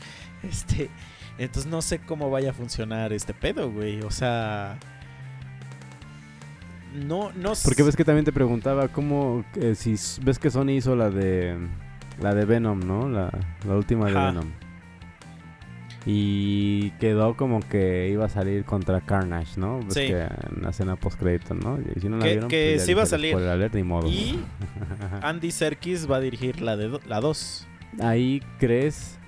Este, entonces no sé cómo vaya a funcionar este pedo, güey. O sea... No, no sé. Porque ves que también te preguntaba cómo eh, si ves que Sony hizo la de la de Venom, ¿no? La, la última Ajá. de Venom. Y quedó como que iba a salir contra Carnage, ¿no? Ves Sí. que en la escena post crédito, ¿no? Y si no la Que- vieron, que pues sí iba a salir. spoiler ni modo. Y Andy Serkis va a dirigir la de do- la 2. Ahí crees.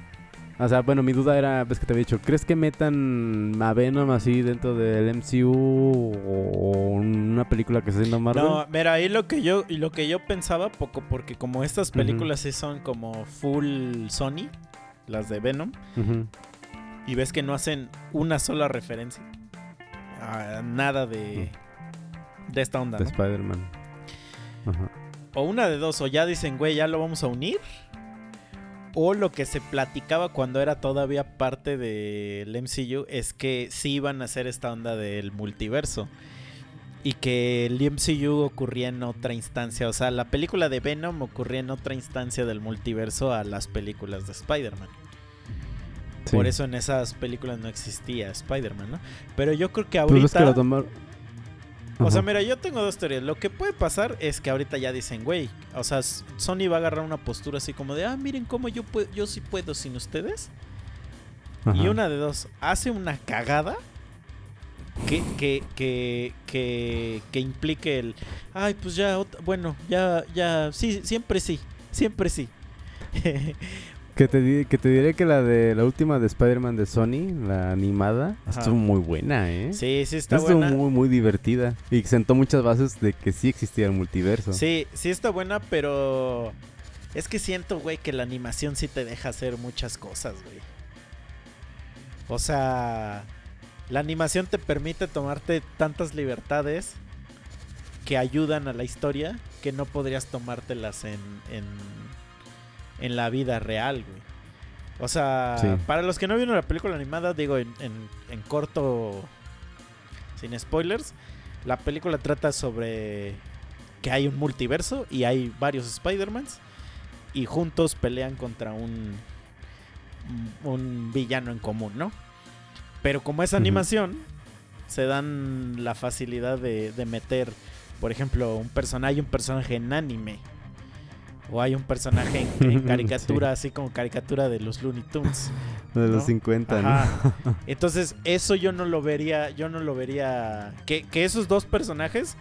O sea, bueno, mi duda era, ves que te había dicho, ¿crees que metan a Venom así dentro del MCU o una película que está haciendo Marvel? No, mira, ahí lo que yo lo que yo pensaba poco porque como estas películas sí son como full Sony, las de Venom, Ujú. Y ves que no hacen una sola referencia a nada de de esta onda, De ¿no? Spider-Man. Ajá. O una de dos, o ya dicen, güey, ya lo vamos a unir. O lo que se platicaba cuando era todavía parte del MCU es que sí iban a hacer esta onda del multiverso. Y que el MCU ocurría en otra instancia. O sea, la película de Venom ocurría en otra instancia del multiverso a las películas de Spider-Man. Sí. Por eso en esas películas no existía Spider-Man, ¿no? Pero yo creo que Pues ahorita... que lo tomaron. O sea, mira, yo tengo dos teorías. Lo que puede pasar es que ahorita ya dicen, güey, o sea, Sony va a agarrar una postura así como de, ah, miren cómo yo puedo, yo sí puedo sin ustedes. Y una de dos, hace una cagada que, que, que, que, que implique el, ay, pues ya, bueno, ya, ya, sí, siempre sí, siempre sí. Que te, que te diré que la de la última de Spider-Man de Sony, la animada, Ajá. estuvo muy buena, ¿eh? sí, sí está estuvo buena. muy, muy divertida. Y sentó muchas bases de que sí existía el multiverso. Sí, sí está buena, pero es que siento, güey, que la animación sí te deja hacer muchas cosas, güey. O sea, la animación te permite tomarte tantas libertades que ayudan a la historia que no podrías tomártelas en, en, en la vida real, güey. O sea, Sí. para los que no vieron la película animada, digo en, en, en corto, sin spoilers, la película trata sobre que hay un multiverso y hay varios Spider-Mans y juntos pelean contra un, un villano en común, ¿no? Pero como es animación, se dan la facilidad de, de meter, por ejemplo, un personaje, un personaje en anime. O hay un personaje en, en caricatura, así como caricatura de los Looney Tunes. de los ¿no? 50, ¿no? Entonces, eso yo no lo vería, yo no lo vería. Que, que esos dos personajes,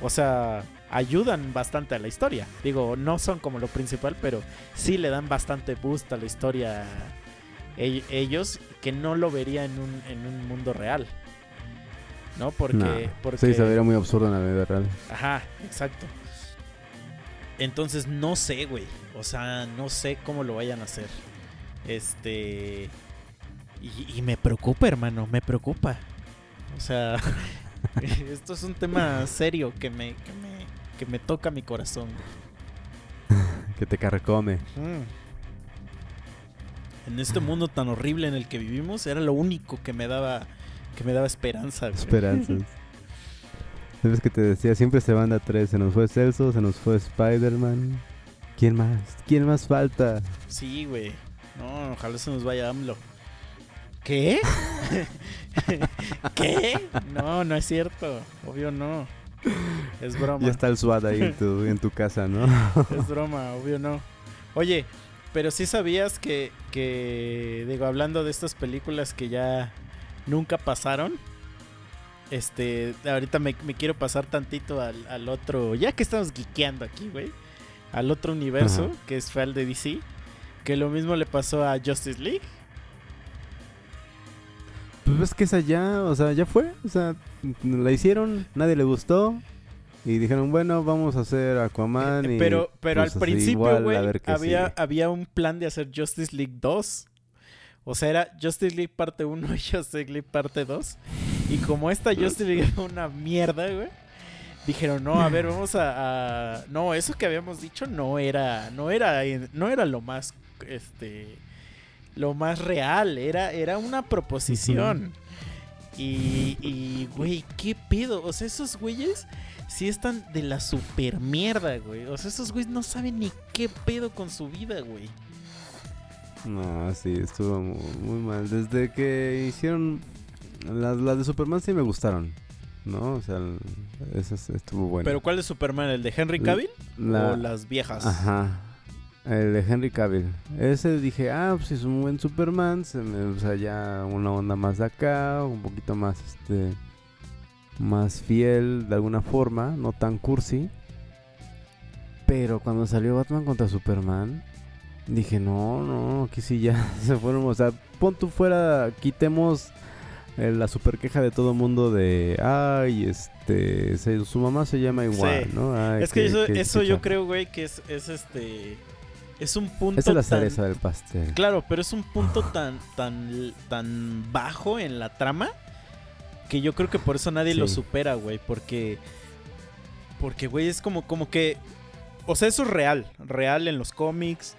o sea, ayudan bastante a la historia. Digo, no son como lo principal, pero sí le dan bastante boost a la historia ell- ellos, que no lo vería en un, en un mundo real. ¿No? Porque. Nah. porque Sí, se vería muy absurdo en la vida real. Ajá, exacto. Entonces no sé, güey. O sea, no sé cómo lo vayan a hacer. Este. Y, y me preocupa, hermano, me preocupa. O sea, esto es un tema serio que me, que me, que me toca mi corazón. Que te carcome. Mm. En este mundo tan horrible en el que vivimos, era lo único que me daba, que me daba esperanza. güey. Esperanzas. ¿Sabes que te decía? Siempre se van a tres. Se nos fue Celso, se nos fue Spider-Man. ¿Quién más? ¿Quién más falta? Sí, güey. No, ojalá se nos vaya AMLO. ¿Qué? ¿Qué? No, no es cierto. Obvio no. Es broma. Ya está el SWAT ahí en tu, en tu casa, ¿no? Es broma, obvio no. Oye, pero sí sabías que, que, digo, hablando de estas películas que ya nunca pasaron, este, ahorita me, me quiero pasar tantito al, al otro, ya que estamos geekeando aquí, güey, al otro universo, Ajá. que es fue al de DC, que lo mismo le pasó a Justice League. Pues ves que esa ya, o sea, ya fue. O sea, la hicieron, nadie le gustó. Y dijeron, bueno, vamos a hacer Aquaman. Eh, y, pero pero pues, al principio, güey, había, sigue. había un plan de hacer Justice League 2. O sea, era Justice League parte 1 y Justice League parte 2. Y como esta Justice League era una mierda, güey. Dijeron, no, a ver, vamos a, a- No, eso que habíamos dicho no era. No era. No era lo más. Este. Lo más real. Era, era una proposición. Y, y, güey, ¿qué pedo? O sea, esos güeyes sí están de la super mierda, güey. O sea, esos güeyes no saben ni qué pedo con su vida, güey. No, sí, estuvo mu- muy, mal. Desde que hicieron. Las, las de Superman sí me gustaron. ¿No? O sea, el- esas estuvo bueno. ¿Pero cuál es Superman? ¿El de Henry Cavill? La- ¿O las viejas? Ajá. El de Henry Cavill. Ese dije, ah, pues es un buen Superman. Se me, o sea, ya una onda más de acá, un poquito más, este, más fiel de alguna forma, no tan cursi. Pero cuando salió Batman contra Superman, dije, no, no, aquí sí ya se fueron. O sea, pon tú fuera, quitemos eh, la super queja de todo mundo de, ay, este, se- su mamá se llama igual, Sí. ¿no? Ay, es que, eso, eso yo chafa". creo, güey, que es, es este. Es un punto. Esa es la tan- cereza del pastel. Claro, pero es un punto tan, tan, tan bajo en la trama que yo creo que por eso nadie lo supera, güey. Porque, porque, güey, es como, como que, o sea, eso es real, real en los cómics,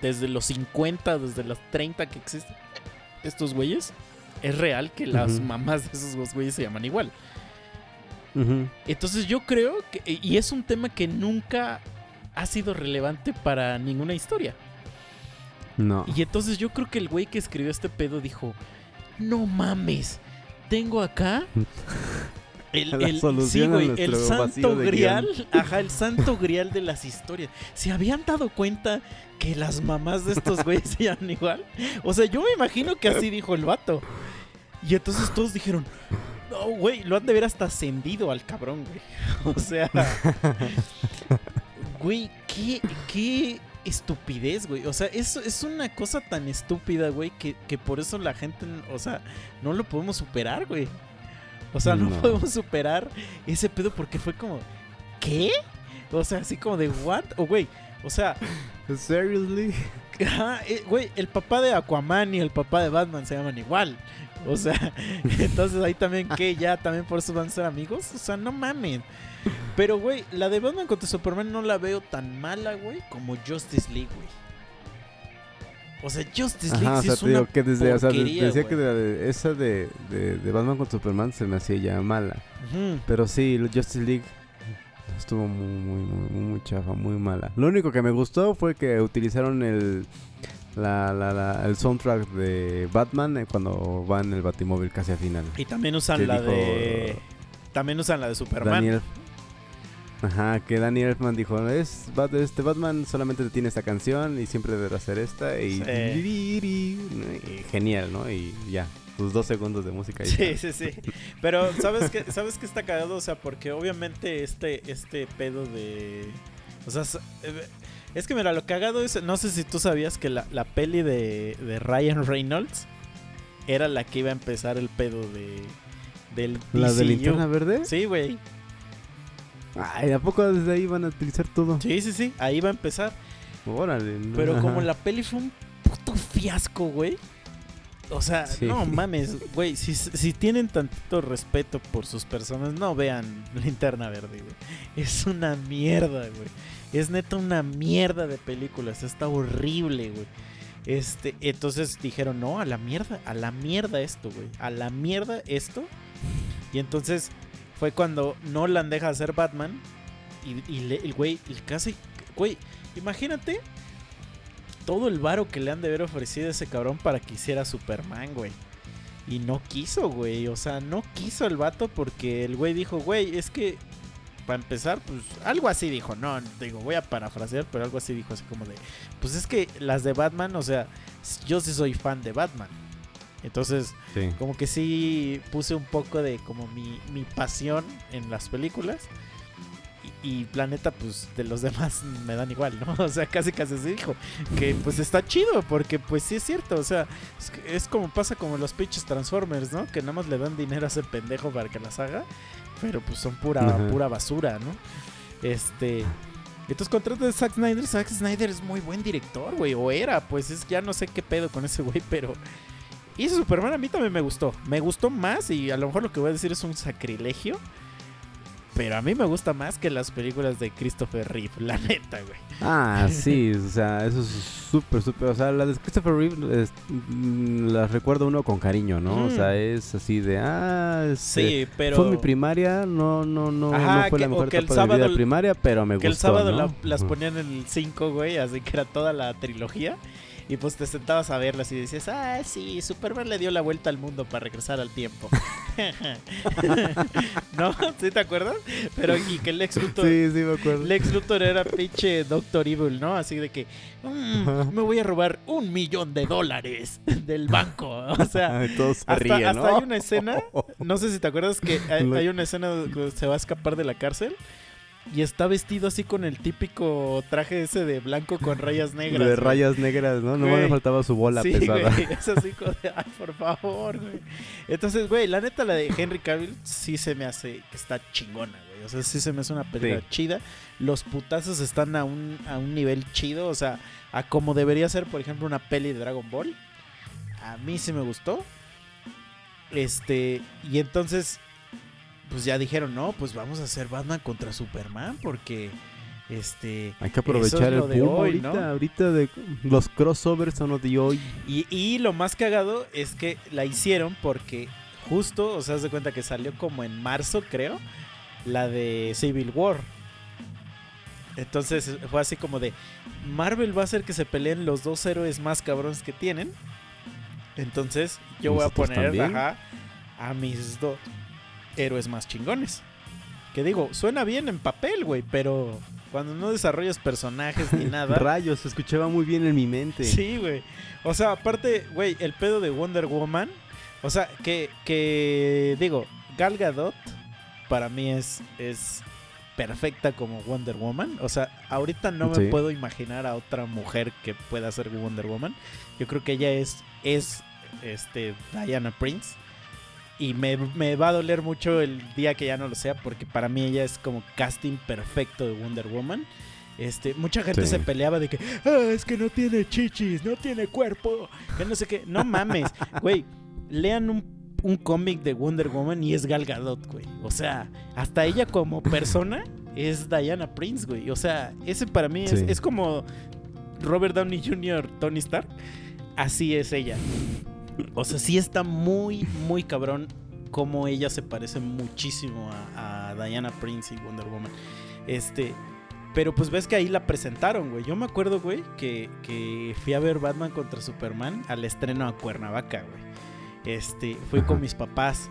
desde los 50, desde los 30 que existen estos güeyes, es real que las mamás de esos dos güeyes se llaman igual. Entonces yo creo que, y es un tema que nunca ha sido relevante para ninguna historia. No. Y entonces yo creo que el güey que escribió este pedo dijo, no mames, tengo acá el, el- sí, güey, santo grial, ajá, el santo grial de las historias. ¿Se habían dado cuenta que las mamás de estos güeyes se llaman igual? O sea, yo me imagino que así dijo el vato. Y entonces todos dijeron, no, güey, lo han de ver hasta ascendido al cabrón, güey. O sea, güey, qué, qué estupidez, güey. O sea, es, es una cosa tan estúpida, güey, que, que por eso la gente, o sea, no lo podemos superar, güey. O sea, no, No. podemos superar ese pedo porque fue como, ¿qué? O sea, así como de, ¿what? O, güey, o sea, Seriously? Ajá, eh, güey, el papá de Aquaman y el papá de Batman se llaman igual. O sea, entonces ahí también que ya también por eso van a ser amigos. O sea, no mamen. Pero, güey, la de Batman contra Superman no la veo tan mala, güey, como Justice League, güey. O sea, Justice League Ajá, o sí sea, es te digo una que desde, o sea, porquería, decía güey. que de- de- esa de, de, de Batman con Superman se me hacía ya mala. Ujú. Pero sí, lo- Justice League estuvo muy, muy, muy, muy, muy chafa, muy mala. Lo único que me gustó fue que utilizaron el, la, la, la- el soundtrack de Batman eh, cuando va en el Batimóvil casi al final. Y también usan que la dijo de. También usan la de Superman. Daniel. Ajá, que Danny Elfman dijo, es, este Batman solamente tiene esta canción y siempre deberá hacer esta y, y genial, ¿no? Y ya, tus dos segundos de música. y Sí, sí, sí. Pero ¿sabes qué, ¿sabes qué está cagado? O sea, porque obviamente este, este pedo de... O sea, eh, es que mira, lo cagado es... No sé si tú sabías que la, la peli de, de Ryan Reynolds era la que iba a empezar el pedo de... Del ¿La de linterna verde? Sí, güey. Ay, ¿a poco desde ahí van a utilizar todo? Sí, sí, sí. Ahí va a empezar. Órale. no, Pero como la peli fue un puto fiasco, güey. O sea, Sí. no mames, güey. Si, si tienen tantito respeto por sus personas, no vean Linterna Verde, güey. Es una mierda, güey. Es neta una mierda de películas. Está horrible, güey. Este, entonces dijeron, no, a la mierda, a la mierda esto, güey. A la mierda esto. Y entonces fue cuando Nolan deja de ser Batman. Y, el güey, el casi, güey, imagínate todo el varo que le han de haber ofrecido a ese cabrón para que hiciera Superman, güey. Y no quiso, güey. O sea, no quiso el vato porque el güey dijo, güey, es que para empezar, pues algo así dijo. No, digo, voy a parafrasear, pero algo así dijo, así como de, pues es que las de Batman, o sea, yo sí soy fan de Batman. Entonces, Sí. como que sí puse un poco de como mi, mi pasión en las películas. Y, y Planeta, pues de los demás me dan igual, ¿no? O sea, casi casi se dijo. Que pues está chido, porque pues sí es cierto. O sea, es, como pasa como los pinches Transformers, ¿no? Que nada más le dan dinero a ese pendejo para que las haga. Pero pues son pura, Ajá. pura basura, ¿no? Este. Entonces contrato de Zack Snyder. Zack Snyder es muy buen director, güey. O era, pues es ya no sé qué pedo con ese güey, pero. Y ese Superman a mí también me gustó. Me gustó más y a lo mejor lo que voy a decir es un sacrilegio. Pero a mí me gusta más que las películas de Christopher Reeve, la neta, güey. Ah, sí, o sea, eso es súper, súper. O sea, la de Christopher Reeve es- mm, las recuerdo uno con cariño, ¿no? O Mm. sea, es así de, ah, este, Sí, pero. fue mi primaria, no, no, no, Ajá, no fue que- la mejor que el etapa de mi vida sábado- primaria, pero me que el gustó, sábado ¿no? la- las ponían en el 5, güey, así que era toda la trilogía. Y pues te sentabas a verlas y decías, ah, sí, Superman le dio la vuelta al mundo para regresar al tiempo. ¿No? ¿Sí te acuerdas? Pero y que Lex Luthor, Sí, sí, me acuerdo. Lex Luthor era pinche Doctor Evil, ¿no? Así de que "Mm, me voy a robar un millón de dólares del banco. O sea, Ay, todos se hasta, ríen, hasta ¿no? hay una escena, no sé si te acuerdas que hay, hay una escena donde se va a escapar de la cárcel y está vestido así con el típico traje ese de blanco con rayas negras. de rayas negras, ¿no? No me faltaba su bola sí, pesada. güey, es así como de, ay, por favor, güey. Entonces, güey, la neta, la de Henry Cavill sí se me hace que está chingona, güey. O sea, sí se me hace una película Sí. chida. Los putazos están a un, a un nivel chido, o sea, a como debería ser, por ejemplo, una peli de Dragon Ball. A mí sí me gustó. Este, y entonces, pues ya dijeron, no, pues vamos a hacer Batman contra Superman, porque, este, Hay que aprovechar es el boom hoy, ahorita. ¿no? Ahorita de los crossovers son los de hoy. Y, y lo más cagado es que la hicieron porque justo, o sea, de cuenta que salió como en marzo, creo, la de Civil War. Entonces fue así como de Marvel va a hacer que se peleen los dos héroes más cabrones que tienen. Entonces yo voy a poner ajá, a mis dos héroes más chingones. Que digo, suena bien en papel, güey, pero cuando no desarrollas personajes ni nada. Rayos, se escuchaba muy bien en mi mente. Sí, güey. O sea, aparte, güey, el pedo de Wonder Woman. O sea, que, que digo, Gal Gadot para mí es, es perfecta como Wonder Woman. O sea, ahorita no me Sí. puedo imaginar a otra mujer que pueda ser Wonder Woman. Yo creo que ella es, es este, Diana Prince. Y me, me va a doler mucho el día que ya no lo sea, porque para mí ella es como casting perfecto de Wonder Woman. Este, mucha gente Sí. se peleaba de que "Ah, es que no tiene chichis, no tiene cuerpo, que no sé qué. No mames, güey. Lean un, un cómic de Wonder Woman y es Gal Gadot, güey. O sea, hasta ella como persona es Diana Prince, güey. O sea, ese para mí es, Sí. es como Robert Downey Jr., Tony Stark. Así es ella. O sea, sí está muy, muy cabrón como ella se parece muchísimo a, a Diana Prince y Wonder Woman. Este, pero pues ves que ahí la presentaron, güey. Yo me acuerdo, güey, que, que fui a ver Batman contra Superman al estreno a Cuernavaca, güey. Este, fui con mis papás.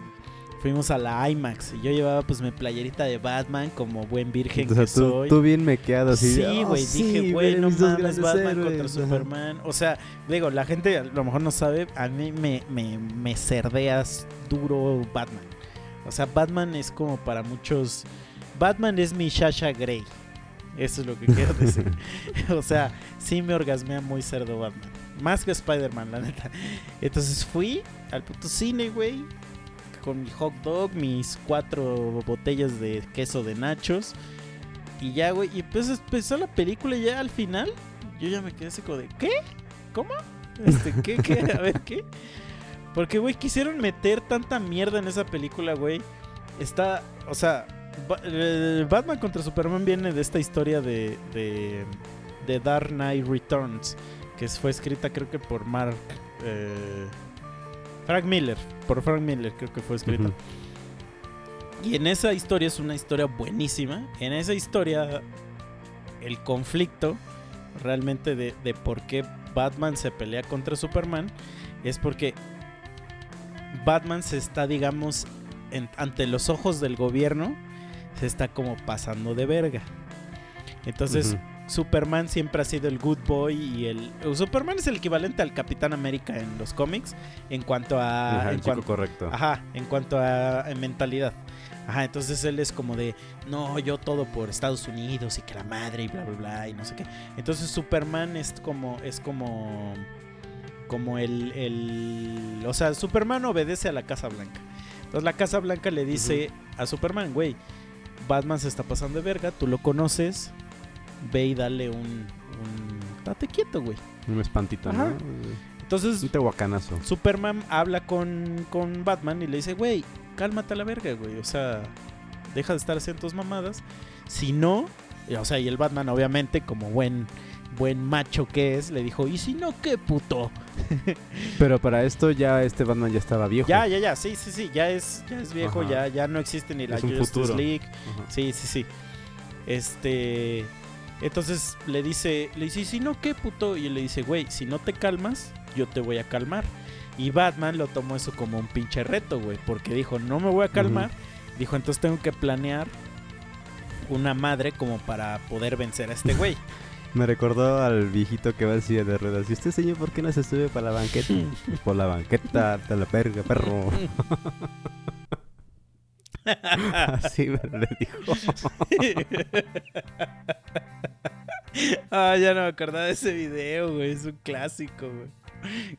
Fuimos a la IMAX y yo llevaba pues mi playerita de Batman como buen virgen O sea, que tú, soy. tú bien mequeado así. Sí, "Oh, güey, sí, dije, güey, no mames, Batman héroes". contra. Superman. O sea, digo, la gente a lo mejor no sabe, a mí me, me, me cerdeas duro Batman. O sea, Batman es como para muchos... Batman es mi Shasha Grey. Eso es lo que quiero decir. o sea, sí me orgasmea muy cerdo Batman. Más que Spider-Man, la neta. Entonces fui al puto cine, güey. Con mi hot dog, mis cuatro botellas de queso de nachos. Y ya, güey. Y pues empezó la película y ya al final. Yo ya me quedé como de, ¿qué? ¿Cómo? Este, ¿qué? ¿Qué? A ver, ¿qué? Porque, güey, quisieron meter tanta mierda en esa película, güey. Está, o sea, eh, Batman contra Superman viene de esta historia de, de, de Dark Knight Returns, que fue escrita creo que por Mark... eh, Frank Miller, por Frank Miller creo que fue escrita. Ujú. Y en esa historia es una historia buenísima. En esa historia, el conflicto realmente de, de por qué Batman se pelea contra Superman es porque Batman se está, digamos, en- ante los ojos del gobierno, se está como pasando de verga. Entonces. Superman siempre ha sido el good boy y el... Superman es el equivalente al Capitán América en los cómics en cuanto a... Ajá, en el chico cuan- correcto. Ajá, en cuanto a, a mentalidad. Ajá, entonces él es como de, no, yo todo por Estados Unidos y que la madre y bla, bla, bla y no sé qué. Entonces Superman es como, es como, como el, el, o sea, Superman obedece a la Casa Blanca. Entonces la Casa Blanca le dice a Superman, güey, Batman se está pasando de verga, tú lo conoces, ve y dale un, un, date quieto, güey. Un espantito, Ajá. ¿no? Entonces Un tehuacanazo. Superman habla con, con Batman y le dice, güey, cálmate a la verga, güey. O sea, deja de estar haciendo tus mamadas. Si no, o sea, y el Batman, obviamente, como buen, buen macho que es, le dijo, ¿y si no, qué puto? Pero para esto ya este Batman ya estaba viejo. Ya, ya, ya, sí, sí, sí, ya es, ya es viejo, Ajá. ya, ya no existe ni la Justice. League. Ajá. Sí, sí, sí. Este. Entonces le dice, le dice, "¿Y si no qué puto? Y él le dice, güey, si no te calmas, yo te voy a calmar. Y Batman lo tomó eso como un pinche reto, güey, porque dijo, no me voy a calmar. Dijo, entonces tengo que planear una madre como para poder vencer a este güey. Me recordó al viejito que va en silla de ruedas. ¿Y usted, señor, por qué no se sube para la banqueta? Por la banqueta de la verga, perro. Así me le dijo. ah, ya no me acordaba de ese video, güey. Es un clásico, güey.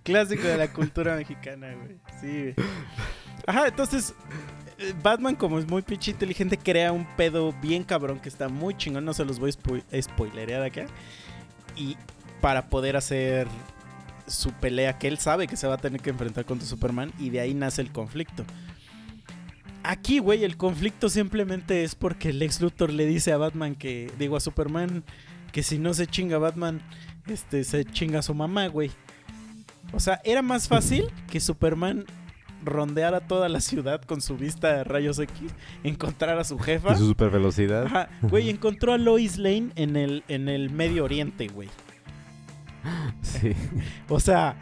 Clásico de la cultura mexicana, güey. Sí, güey. Ajá, entonces eh, Batman, como es muy pinche inteligente, crea un pedo bien cabrón que está muy chingón. No se los voy a spo- spoilerear acá. Y para poder hacer su pelea, que él sabe que se va a tener que enfrentar contra Superman. Y de ahí nace el conflicto. Aquí, güey, el conflicto simplemente es porque Lex Luthor le dice a Batman que, digo a Superman, que si no se chinga Batman, este, se chinga a su mamá, güey. O sea, era más fácil que Superman rondeara toda la ciudad con su vista de rayos X, encontrar a su jefa. Y su super velocidad. Ajá, güey, encontró a Lois Lane en el, en el Medio Oriente, güey. Sí. O sea,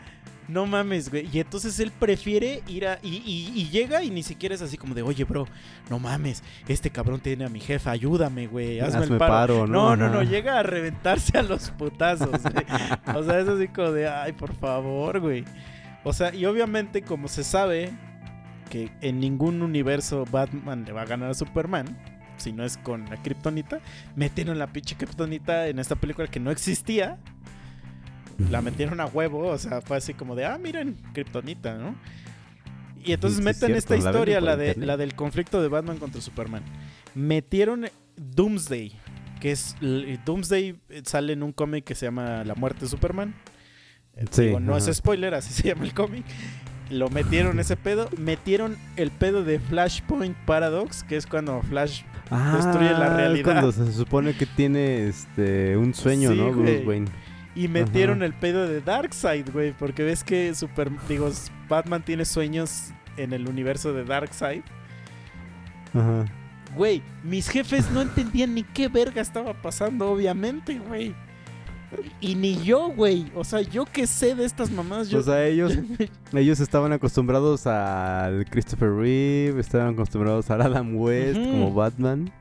no mames, güey. Y entonces él prefiere ir a. Y, y- y llega y ni siquiera es así como de, oye, bro, no mames, este cabrón tiene a mi jefa, ayúdame, güey, hazme, Hazme el paro. paro, no, ¿no? no, no, llega a reventarse a los putazos, güey. O sea, es así como de, ay, por favor, güey. O sea, y obviamente, como se sabe que en ningún universo Batman le va a ganar a Superman, si no es con la Kryptonita, metieron la pinche Kryptonita en esta película que no existía la metieron a huevo, o sea, fue así como de, ah, miren, Kryptonita, ¿no? Y entonces Sí, es meten cierto, esta la historia, la, de, internet. la del conflicto de Batman contra Superman. Metieron Doomsday, que es, l- Doomsday eh, sale en un cómic que se llama La muerte de Superman. Eh, Sí, digo, no ajá. es spoiler, así se llama el cómic. Lo metieron ese pedo, metieron el pedo de Flashpoint Paradox, que es cuando Flash destruye la Ah, realidad. Cuando se supone que tiene este un sueño, Sí, ¿no? Bruce Wayne. Y metieron el pedo de Darkseid, güey. Porque ves que Super, digo, Batman tiene sueños en el universo de Darkseid. Ajá. Güey, mis jefes no entendían ni qué verga estaba pasando, obviamente, güey. Y ni yo, güey. O sea, yo que sé de estas mamás, yo. O sea, ellos, ellos estaban acostumbrados al Christopher Reeve, estaban acostumbrados al Adam West como Batman.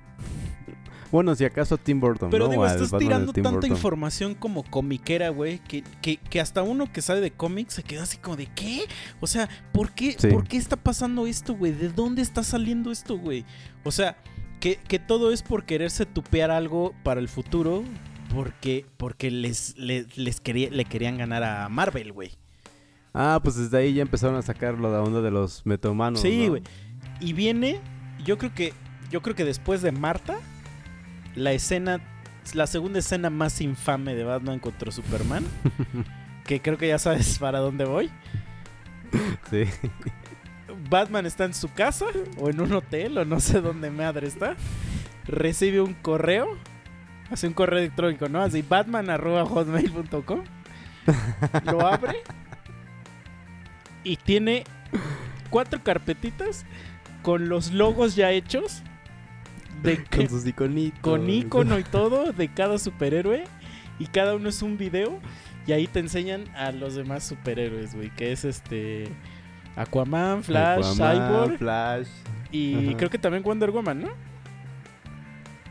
Bueno, si acaso Tim Burton, pero ¿no? digo, estás Batman tirando tanta Burton. información como comiquera, güey, que, que, que hasta uno que sabe de cómics se queda así como de ¿qué? O sea, ¿por qué, Sí. ¿por qué está pasando esto, güey? ¿De dónde está saliendo esto, güey? O sea, que, que todo es por quererse tupear algo para el futuro, porque, porque les, les, les quería, le querían ganar a Marvel, güey. Ah, pues desde ahí ya empezaron a sacarlo de la onda de los metahumanos. Sí, ¿no? güey. Y viene, yo creo que, yo creo que después de Marta, la escena, la segunda escena más infame de Batman contra Superman, que creo que ya sabes para dónde voy. Sí. Batman está en su casa o en un hotel o no sé dónde madre está. Recibe un correo, hace un correo electrónico, ¿no? Así batman@hotmail.com. Lo abre y tiene cuatro carpetitas con los logos ya hechos de Con sus iconitos. con icono y todo de cada superhéroe y cada uno es un video y ahí te enseñan a los demás superhéroes, güey, que es este Aquaman, Flash, Aquaman, Cyborg Flash. y Ajá. creo que también Wonder Woman, ¿no?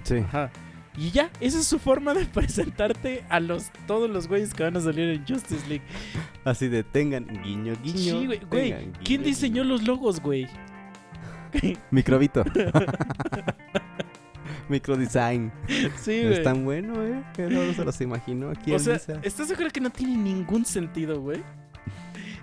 Sí. Ajá. Y ya, esa es su forma de presentarte a los todos los güeyes que van a salir en Justice League. Así de tengan guiño, guiño. Sí, güey, ¿quién guiño, diseñó guiño. los logos, güey? Microbito. Microdesign. Sí, güey. Es tan bueno, ¿eh? Que no se los imagino aquí O en sea, Lisa. ¿estás seguro que no tiene ningún sentido, güey?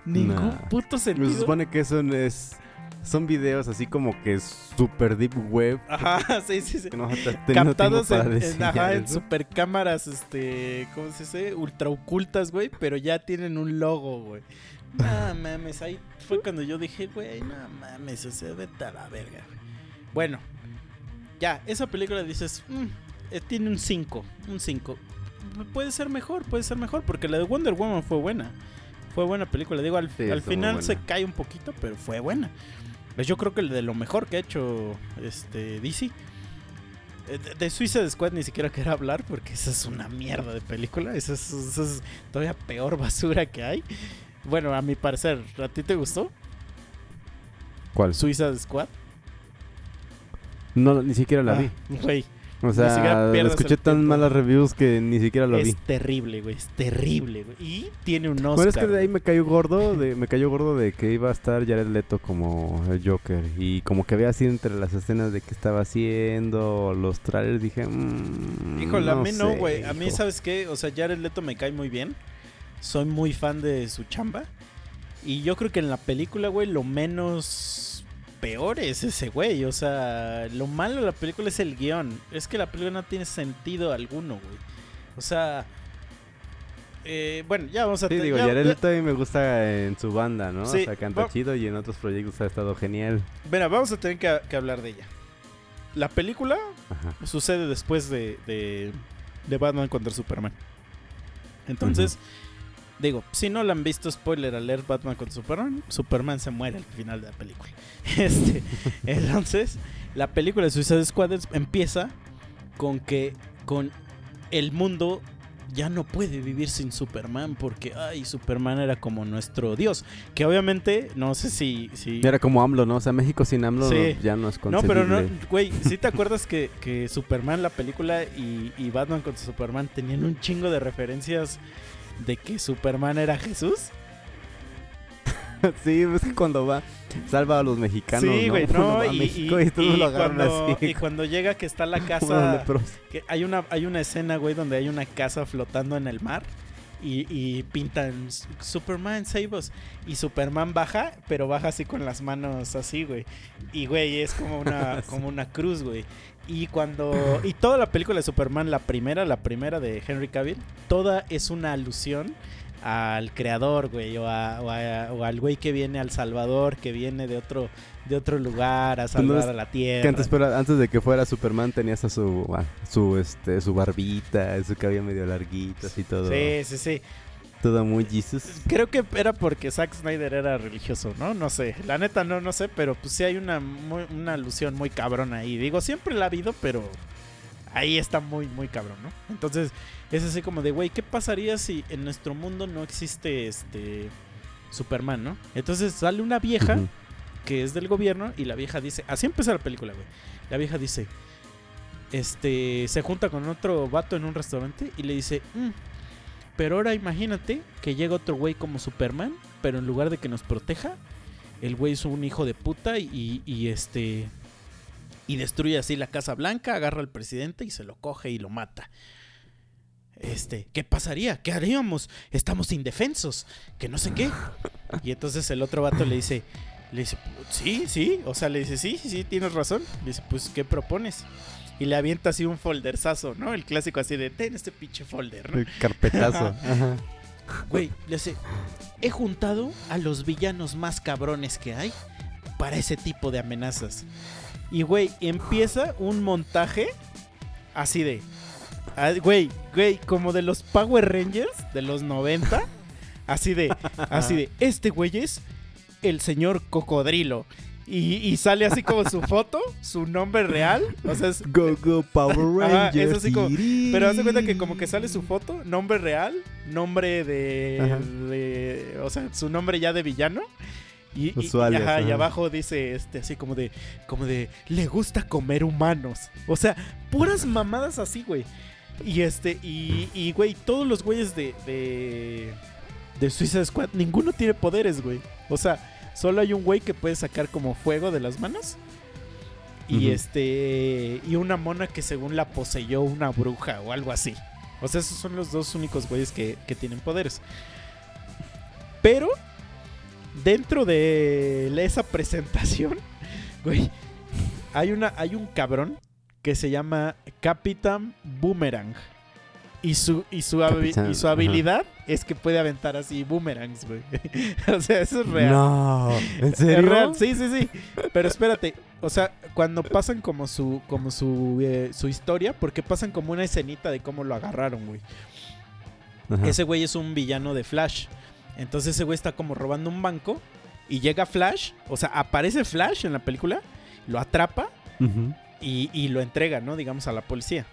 Ningún Nah. puto Se sentido. supone que son, es, son videos así como que super deep web. Ajá, sí, sí, sí. No captados en, en, ajá, super cámaras, este, ¿cómo se dice? Ultra ocultas, güey, pero ya tienen un logo, güey. No mames, ahí fue cuando yo dije, güey, no mames, o sea, vete a la verga. Bueno, ya, esa película dices, "Mm, eh, tiene un 5, un 5. Puede ser mejor, puede ser mejor, porque la de Wonder Woman fue buena. Fue buena película, digo, al, Sí, al estuvo final se cae un poquito, pero fue buena. Pues yo creo que de lo mejor que ha hecho este DC. Eh, De, de Suicide Squad ni siquiera quiero hablar porque esa es una mierda de película. Esa es, esa es todavía peor basura que hay. Bueno, a mi parecer, ¿a ti te gustó ¿Cuál? Suicide Squad? No, ni siquiera la Ah, vi. Güey, O sea, escuché tan tiempo. malas reviews que ni siquiera lo vi. es terrible, güey. Es terrible, güey. Y tiene un Oscar. Bueno, es que de ahí me cayó gordo, de, me cayó gordo de que iba a estar Jared Leto como el Joker y como que había así entre las escenas de que estaba haciendo, los trailers, dije, mmm, Híjole, a mí no, güey. A mí, hijo". ¿sabes qué? O sea, Jared Leto me cae muy bien. Soy muy fan de su chamba. Y yo creo que en la película, güey, lo menos peor es ese güey. O sea, lo malo de la película es el guion. Es que la película no tiene sentido alguno, güey. O sea... eh, bueno, ya vamos a... Sí, digo, ya- Jared ya- mí me gusta en su banda, ¿no? Sí, o sea, canta va- chido y en otros proyectos ha estado genial. Mira, vamos a tener que, que hablar de ella. La película Ajá. sucede después de, de, de Batman contra Superman. Entonces, digo, si no la han visto, spoiler alert, Batman contra Superman, Superman se muere al final de la película. Este, entonces, la película de Suicide Squad empieza con que con el mundo ya no puede vivir sin Superman porque ay Superman era como nuestro dios que obviamente no sé si si Era como AMLO, ¿no? O sea, México sin AMLO Sí. ya no es no, pero no, güey, ¿sí te acuerdas que, que Superman, la película, y, y Batman contra Superman tenían un chingo de referencias de que Superman era Jesús? sí, es que cuando va, salva a los mexicanos, sí, güey, no, y, México y- y, todos y lo agarran cuando, así. y cuando llega que está la casa, que hay una, hay una escena, güey, donde hay una casa flotando en el mar. Y, y pintan "S- Superman save us", Y Superman baja, pero baja así con las manos así, güey. Y güey, es como una, como una cruz, güey. Y cuando. Y toda la película de Superman, la primera, la primera de Henry Cavill, toda es una alusión al creador, güey. O, a- o a- o al güey que viene al Salvador, que viene de otro, de otro lugar a salvar es a la tierra. Que antes, pero antes de que fuera Superman tenía hasta su, su, este, su barbita, su cabello medio larguito, así todo, Sí, sí, sí. Todo muy Jesus. Creo que era porque Zack Snyder era religioso, ¿no? No sé. La neta no, no sé, pero pues sí hay una, muy- una alusión muy cabrón ahí. Digo, siempre la ha habido, pero ahí está muy, muy cabrón, ¿no? Entonces, es así como de, güey, ¿qué pasaría si en nuestro mundo no existe este Superman, ¿no? Entonces sale una vieja que es del gobierno y la vieja dice, así empieza la película, güey. La vieja dice, este, se junta con otro vato en un restaurante y le dice, "Mm, pero ahora imagínate que llega otro güey como Superman, pero en lugar de que nos proteja, el güey es un hijo de puta y, y este y destruye así la Casa Blanca, agarra al presidente y se lo coge y lo mata. Este, ¿qué pasaría? ¿Qué haríamos? Estamos indefensos, que no sé qué. Y entonces el otro vato le dice, le dice, sí, sí, o sea, le dice, sí, sí, tienes razón. Le dice, pues, ¿qué propones? Y le avienta así un folderzazo, ¿no? El clásico así de, ten este pinche folder, ¿no? El carpetazo. Ajá. Güey, le hace, he juntado a los villanos más cabrones que hay para ese tipo de amenazas. Y, güey, empieza un montaje así de... ah, Güey, güey, como de los Power Rangers de los 90. Así de, así de, este güey es el señor Cocodrilo. Y, y sale así como su foto, su nombre real. O sea, es, Go, go, Power Ajá, es Rangers. así como- pero haz de cuenta que como que sale su foto, nombre real, nombre de, o sea, su nombre ya de villano. Y, y- ajá, abajo dice este así como de como de le gusta comer humanos. O sea, puras mamadas así, güey. Y este y y güey, todos los güeyes de de de Suicide Squad, ninguno tiene poderes, güey. O sea, solo hay un güey que puede sacar como fuego de las manos. Y este. Y una mona que según la poseyó una bruja o algo así. O sea, esos son los dos únicos güeyes que, que tienen poderes. Pero. Dentro de esa presentación. Güey. Hay una. Hay un cabrón. Que se llama Capitán Boomerang. Y su, y su, Capitán, y su habilidad es que puede aventar así boomerangs, güey. o sea, eso es real. No, ¿en Es serio? real, sí, sí, sí. Pero espérate, o sea, cuando pasan como su, como su, eh, su historia, porque pasan como una escenita de cómo lo agarraron, güey. Ese güey es un villano de Flash. Entonces ese güey está como robando un banco y llega Flash, o sea, aparece Flash en la película, lo atrapa y, y lo entrega, ¿no? Digamos a la policía.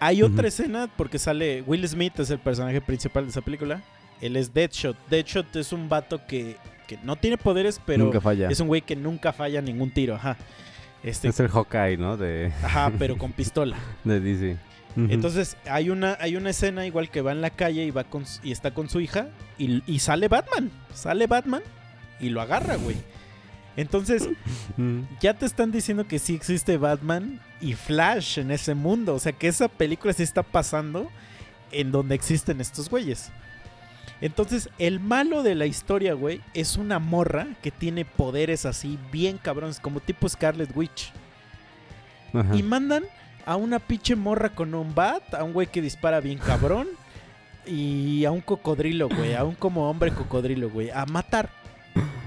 Hay otra escena porque sale Will Smith, es el personaje principal de esa película. Él es Deadshot. Deadshot es un vato que, que no tiene poderes, pero Nunca falla. es un güey que nunca falla ningún tiro, ajá. Este, Es el Hawkeye, ¿no? De, ajá, pero con pistola. de DC. Entonces hay una, hay una escena igual que va en la calle y va con, y está con su hija y, y sale Batman. Sale Batman y lo agarra, güey. Entonces Mm. ya te están diciendo que sí existe Batman y Flash en ese mundo. O sea que esa película sí está pasando en donde existen estos güeyes. Entonces, el malo de la historia, güey, es una morra que tiene poderes así bien cabrones, como tipo Scarlet Witch. Ajá. Y mandan a una pinche morra con un bat, a un güey que dispara bien cabrón. Y a un cocodrilo, güey. A un como hombre cocodrilo, güey. A matar.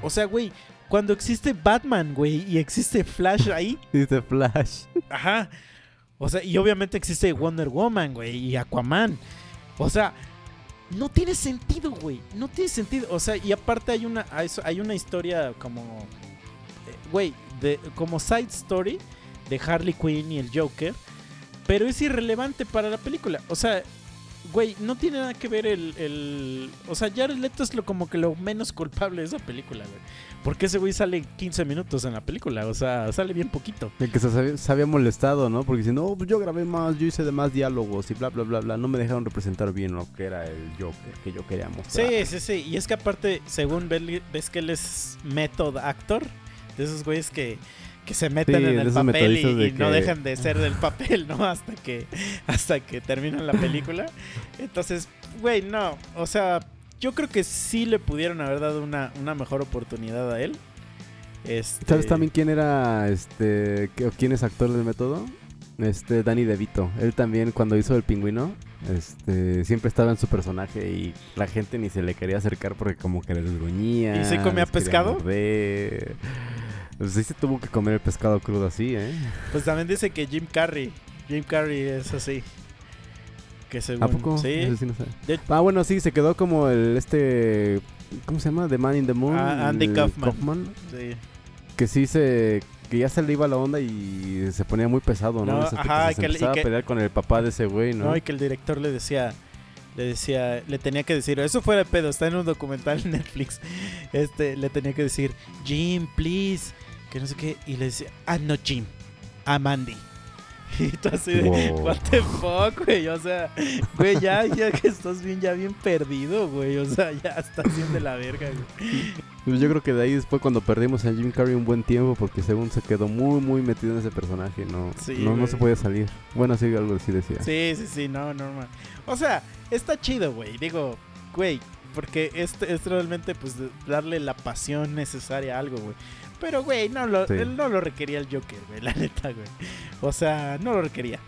O sea, güey. Cuando existe Batman, güey. Y existe Flash ahí. Dice Flash. Ajá. O sea, y obviamente existe Wonder Woman, güey. Y Aquaman. O sea, no tiene sentido, güey. No tiene sentido. O sea, y aparte hay una, hay una historia como. eh, Güey, de como side story de Harley Quinn y el Joker. Pero es irrelevante para la película. O sea, güey, no tiene nada que ver el. el- o sea, Jared Leto es lo, como que lo menos culpable de esa película, güey. Porque ese güey sale 15 minutos en la película. O sea, sale bien poquito. El que se, había molestado, ¿no? Porque diciendo, oh, pues yo grabé más, yo hice de más diálogos y bla, bla, bla, bla. No me dejaron representar bien lo que era el Joker que yo quería mostrar. Sí, sí, sí. Y es que aparte, según ves que él es method actor, de esos güeyes que, que se meten Sí, en el papel y, metodistas de y no dejan de ser del papel, ¿no? Hasta que, hasta que terminan la película. Entonces, güey, no. O sea, yo creo que sí le pudieron haber dado una, una mejor oportunidad a él. Este, ¿Sabes también quién era, este, quién es actor del método? Este, Danny DeVito. Él también cuando hizo el pingüino, este, siempre estaba en su personaje y la gente ni se le quería acercar porque como que le desgruñía. ¿Y sí comía les pescado? morder. Pues sí se tuvo que comer el pescado crudo así, ¿eh? Pues también dice que Jim Carrey. Jim Carrey es así. Que según, ¿A poco? Sí. No sé. Ah, bueno, sí, se quedó como el, este, ¿cómo se llama? The Man in the Moon. Ah, Andy Kaufman. sí. que sí se que ya se le iba la onda y se ponía muy pesado, ¿no? No, ajá, se que le- y empezaba que- a pelear con el papá de ese güey, ¿no? ¿no? Y que el director le decía, le decía, le tenía que decir, eso fuera de pedo, está en un documental en Netflix. Este, le tenía que decir, Jim, please, que no sé qué, y le decía, I'm not Jim, I'm Andy. Y tú así de, Wow. what the fuck, güey, o sea, güey, ya, ya que estás bien, ya bien perdido, güey, o sea, ya estás bien de la verga, güey. Pues yo creo que de ahí después cuando perdimos a Jim Carrey un buen tiempo porque según se quedó muy muy metido en ese personaje, no Sí, no, no se podía salir. Bueno, sí algo así decía. Sí, sí, sí, no, normal. O sea, está chido, güey. Digo, güey, porque es, es realmente pues darle la pasión necesaria a algo, güey. Pero, güey, no lo, Sí. él no lo requería el Joker, güey, la neta, güey. O sea, no lo requería.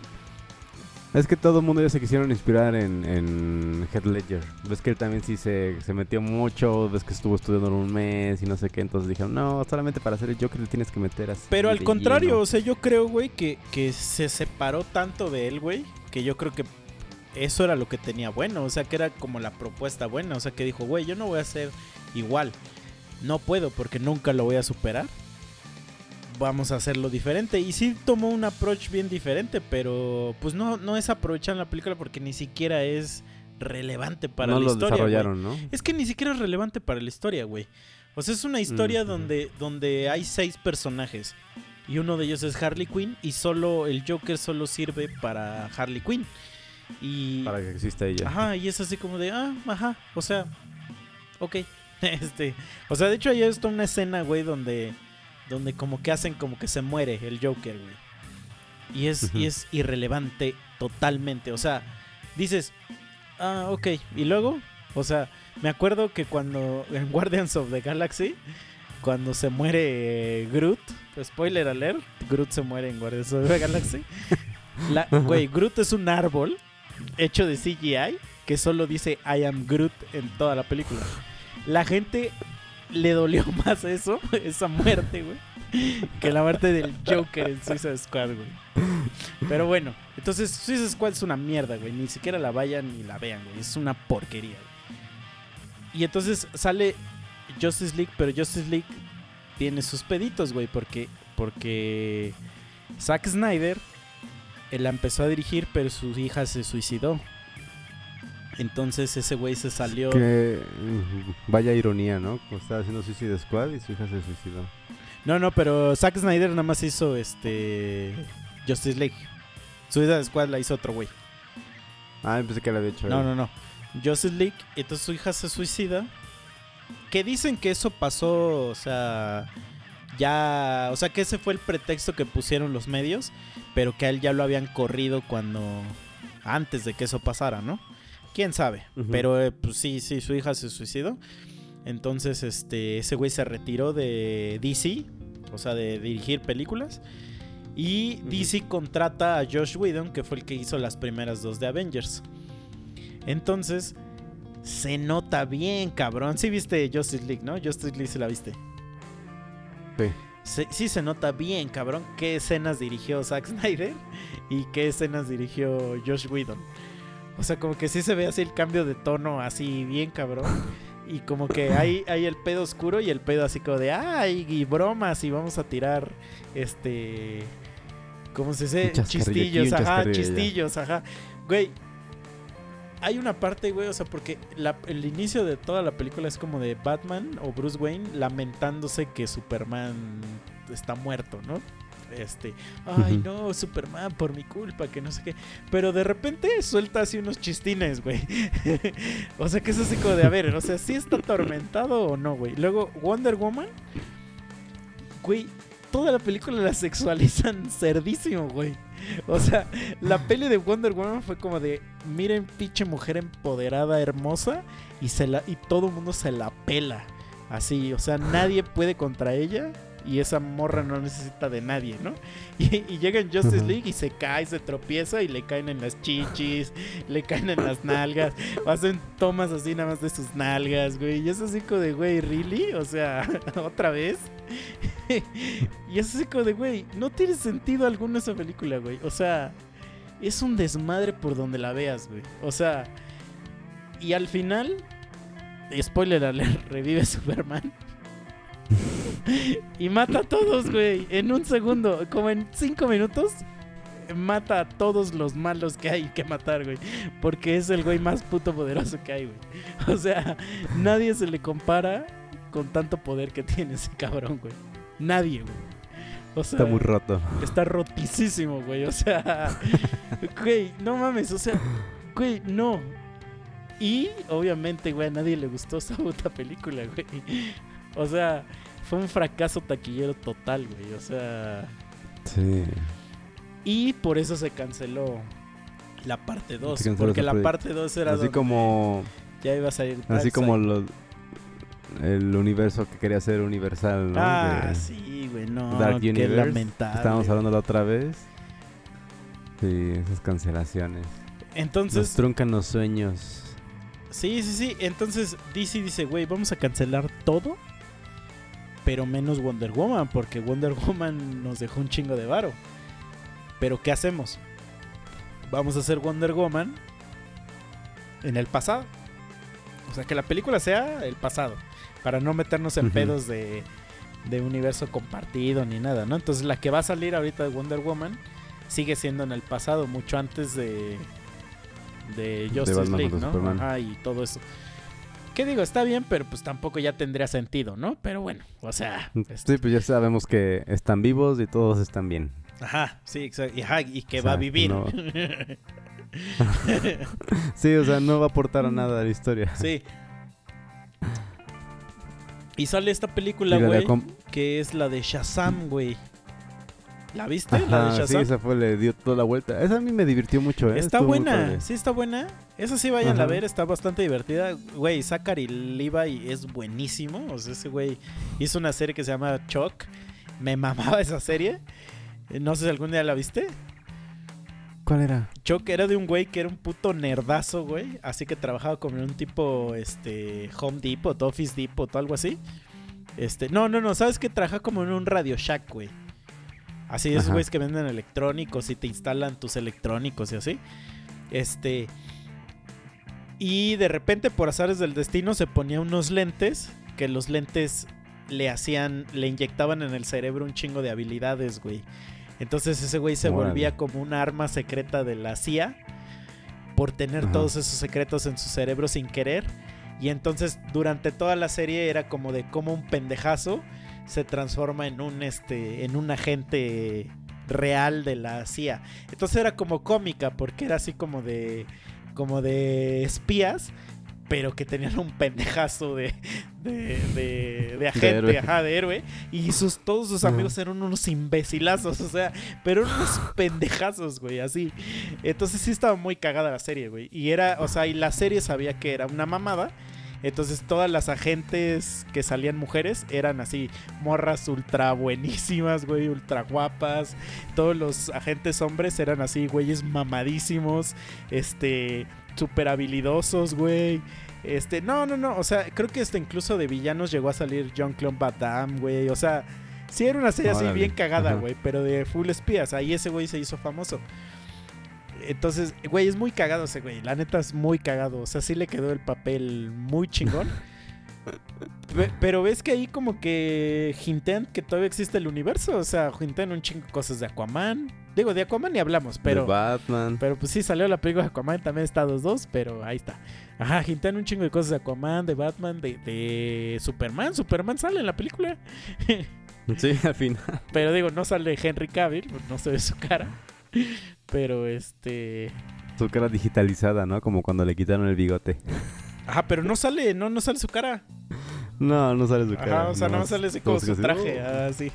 Es que todo el mundo ya se quisieron inspirar en, en Heath Ledger. Ves que él también sí se, se metió mucho, ves que estuvo estudiando en un mes y no sé qué, entonces dijeron, no, solamente para hacer el Joker le tienes que meter así. Pero al contrario, lleno". o sea, yo creo, güey, que, que se separó tanto de él, güey, que yo creo que eso era lo que tenía bueno. O sea, que era como la propuesta buena. O sea, que dijo, güey, yo no voy a ser igual. No puedo porque nunca lo voy a superar. Vamos a hacerlo diferente. Y sí tomó un approach bien diferente, pero pues no, no es aprovechar la película porque ni siquiera es relevante para no la lo historia. desarrollaron, ¿no? Es que ni siquiera es relevante para la historia, güey. O sea, es una historia Mm, donde, donde hay seis personajes. Y uno de ellos es Harley Quinn. Y solo el Joker solo sirve para Harley Quinn. Y. Para que exista ella. Ajá, y es así como de, ah, ajá. O sea, ok. Este. O sea, de hecho, hay está una escena, güey, donde. Donde como que hacen como que se muere el Joker, güey. Y es, y es irrelevante totalmente. O sea, dices, ah, ok. Y luego, o sea, me acuerdo que cuando en Guardians of the Galaxy, cuando se muere eh, Groot, spoiler alert, Groot se muere en Guardians of the Galaxy. La- Güey, Groot es un árbol hecho de CGI que solo dice I am Groot en toda la película. La gente le dolió más eso, esa muerte, güey, que la muerte del Joker en Suicide Squad, güey. Pero bueno, entonces Suicide Squad es una mierda, güey. Ni siquiera la vayan ni la vean, güey. Es una porquería, güey. Y entonces sale Justice League, pero Justice League tiene sus peditos, güey, porque porque Zack Snyder él la empezó a dirigir, pero su hija se suicidó. Entonces ese güey se salió. Que vaya ironía, ¿no? Como estaba haciendo Suicide Squad y su hija se suicidó. No, no, pero Zack Snyder nada más hizo este Justice League. Suicide Squad la hizo otro güey. Ah, pensé que la había hecho. No, no, no. Justice League, entonces su hija se suicida. Que dicen que eso pasó, o sea, ya, o sea, que ese fue el pretexto que pusieron los medios, pero que a él ya lo habían corrido cuando antes de que eso pasara, ¿no? Quién sabe, pero eh, pues sí, sí, su hija se suicidó. Entonces, este, ese güey se retiró de DC, o sea, de dirigir películas. Y Ujú. DC contrata a Josh Whedon, que fue el que hizo las primeras dos de Avengers. Entonces, se nota bien, cabrón. Sí viste Justice League, ¿no? Justice League se la viste. Sí. Se- sí se nota bien, cabrón, qué escenas dirigió Zack Snyder y qué escenas dirigió Josh Whedon. O sea, como que sí se ve así el cambio de tono así bien cabrón. Y como que hay, hay el pedo oscuro y el pedo así como de, ay, y bromas y vamos a tirar, este, ¿cómo se dice? Chistillos, ajá, chistillos, ajá. Güey, hay una parte, güey, o sea, porque la- el inicio de toda la película es como de Batman o Bruce Wayne lamentándose que Superman está muerto, ¿no? Este, ay no, Superman, por mi culpa, que no sé qué. Pero de repente suelta así unos chistines, güey. o sea, que es así como de, a ver, o sea, ¿sí está atormentado o no, güey? Luego, Wonder Woman, güey, toda la película la sexualizan cerdísimo, güey. O sea, la peli de Wonder Woman fue como de, miren, pinche mujer empoderada, hermosa, y, se la, y todo el mundo se la pela. Así, o sea, nadie puede contra ella. Y esa morra no necesita de nadie, ¿no? Y, y llega en Justice. League y se cae, se tropieza y le caen en las chichis, le caen en las nalgas. Hacen tomas así nada más de sus nalgas, güey. Y es así como de, güey, ¿really? O sea, ¿otra vez? y es así como de, güey, no tiene sentido alguno esa película, güey. O sea, es un desmadre por donde la veas, güey. O sea, y al final, spoiler alert, revive Superman. Y mata a todos, güey. En un segundo, como en cinco minutos, mata a todos los malos que hay que matar, güey. Porque es el güey más puto poderoso que hay, güey. O sea, nadie se le compara con tanto poder que tiene ese cabrón, güey. Nadie, güey. O sea, Está muy roto. Está rotísimo, güey. O sea, güey, no mames, o sea, güey, no. Y obviamente, güey, a nadie le gustó esa puta película, güey. O sea, fue un fracaso taquillero total, güey. O sea, Sí. y por eso se canceló la parte 2. Se canceló Porque la parte 2 era Así donde como ya iba a salir. así como los el universo que quería ser universal, ¿no? Ah, De sí, güey, no. Dark qué Universe. lamentable. Estábamos hablando la otra vez. Sí, esas cancelaciones. Nos Entonces, truncan los sueños. Sí, sí, sí. Entonces DC dice, güey, vamos a cancelar todo, pero menos Wonder Woman, porque Wonder Woman nos dejó un chingo de varo. Pero ¿qué hacemos? Vamos a hacer Wonder Woman en el pasado. O sea, que la película sea el pasado, para no meternos en pedos de, de universo compartido ni nada, ¿no? Entonces la que va a salir ahorita de Wonder Woman sigue siendo en el pasado, mucho antes de, de Justice League, ¿no? Ajá, y todo eso. ¿Qué digo? Está bien, pero pues tampoco ya tendría sentido, ¿no? Pero bueno, o sea... este, Sí, pues ya sabemos que están vivos y todos están bien. Ajá, sí, exacto. Y, ajá, y que O va a vivir. no. Sí, o sea, no va a aportar a nada a la historia. sí. Y sale esta película, güey, que es la de Shazam, güey. ¿La viste? la de Ajá, sí, Shazam. esa fue, le dio toda la vuelta. Esa a mí me divirtió mucho, ¿eh? Está Estuvo buena, sí está buena. Esa sí vayan a ver, está bastante divertida. Güey, Zachary Levi es buenísimo. O sea, ese güey hizo una serie que se llama Chuck. Me mamaba esa serie. Eh, No sé si algún día la viste. ¿Cuál era? Chuck era de un güey que era un puto nerdazo, güey. Así que trabajaba como en un tipo, este, Home Depot, Office Depot, algo así. Este, no, no, no, ¿sabes que Trabaja como en un Radio Shack, güey. Así, esos Ajá. güeyes que venden electrónicos y te instalan tus electrónicos y así. Este. Y de repente, por azares del destino, se ponía unos lentes. Que los lentes le hacían. Le inyectaban en el cerebro un chingo de habilidades, güey. Entonces ese güey se Órale. volvía como un arma secreta de la CIA por tener Ajá. todos esos secretos en su cerebro sin querer. Y entonces durante toda la serie era como de cómo un pendejazo se transforma en un este en un agente real de la CIA. Entonces era como cómica porque era así como de como de espías, pero que tenían un pendejazo de de, de, de agente, héroe. ajá, de héroe y sus todos sus amigos eran unos imbecilazos, o sea, pero eran unos pendejazos, güey, así. Entonces sí estaba muy cagada la serie, güey. Y era, o sea, y la serie sabía que era una mamada. Entonces todas las agentes que salían mujeres eran así, morras ultra buenísimas, güey, ultra guapas. Todos los agentes hombres eran así, güeyes mamadísimos, este, súper habilidosos, güey. Este, no, no, no, o sea, creo que este incluso de villanos llegó a salir John Clone Van Damme, güey. O sea, sí era una serie así bien cagada, ajá. güey, pero de full espías. Ahí ese güey se hizo famoso. Entonces, güey, es muy cagado ese güey. La neta es muy cagado. O sea, sí le quedó el papel muy chingón. Pe- Pero ves que ahí como que hintean que todavía existe el universo. O sea, hintean un chingo de cosas de Aquaman. Digo, de Aquaman ni hablamos, pero... de Batman. Pero pues sí, salió la película de Aquaman, también está 2-2, pero ahí está. Ajá, hintean un chingo de cosas de Aquaman, de Batman, de, de Superman. Superman sale en la película. Sí, al final. Pero digo, no sale Henry Cavill, no se ve su cara. Pero este... Su cara digitalizada, ¿no? Como cuando le quitaron el bigote. Ajá, pero no sale, no, no sale su cara. No, no sale su cara. Ajá, o sea, no nomás sale así como su traje, así.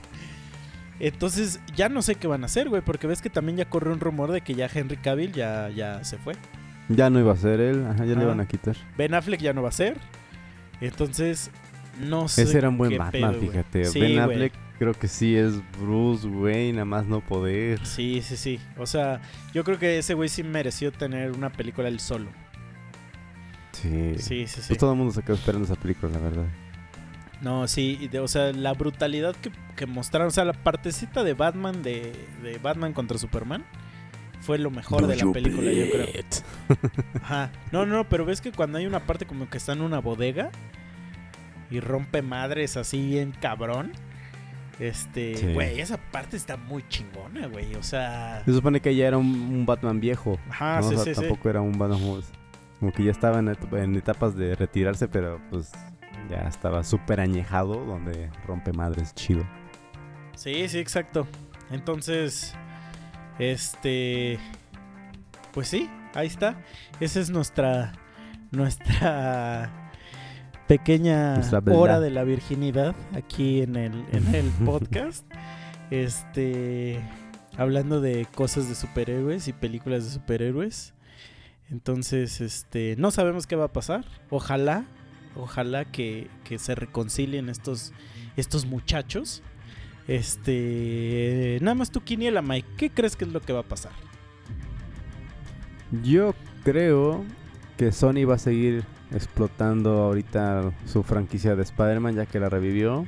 Entonces, ya no sé qué van a hacer, güey, porque ves que también ya corrió un rumor de que ya Henry Cavill ya, ya se fue. Ya no iba a ser él. Ajá, ya Ah. le iban a quitar. Ben Affleck ya no va a ser. Entonces, no sé. Ese era un buen Batman, pedo, fíjate. Sí, ben. Affleck creo que sí es Bruce Wayne, nada más no poder. Sí, sí, sí. O sea, yo creo que ese güey sí mereció tener una película él solo. Sí. Sí, sí, sí. Pues todo el mundo se quedó esperando esa película, la verdad. No, sí, y de- o sea, la brutalidad que, que mostraron, o sea, la partecita de Batman de, de Batman contra Superman fue lo mejor Do de la película, yo creo. Ajá. No, no, pero ves que cuando hay una parte como que está en una bodega y rompe madres así bien cabrón. Este, Sí. güey, esa parte está muy chingona, güey. O sea, Se supone que ya era un, un Batman viejo. ajá, ¿no? sí, O sea, sí, sí. tampoco era un Batman como, como que ya estaba en, et- en etapas de retirarse, pero pues ya estaba súper añejado, donde rompe madres chido. Sí, sí, exacto. Entonces, este, pues sí, ahí está. Esa es nuestra, nuestra pequeña verdad. hora de la virginidad aquí en el, en el podcast. Este, hablando de cosas de superhéroes y películas de superhéroes. Entonces, este, no sabemos qué va a pasar. Ojalá, ojalá que, que se reconcilien estos, estos muchachos. Este, nada más tu quiniela, Mike. ¿Qué crees que es lo que va a pasar? Yo creo que Sony va a seguir explotando ahorita su franquicia de Spider-Man ya que la revivió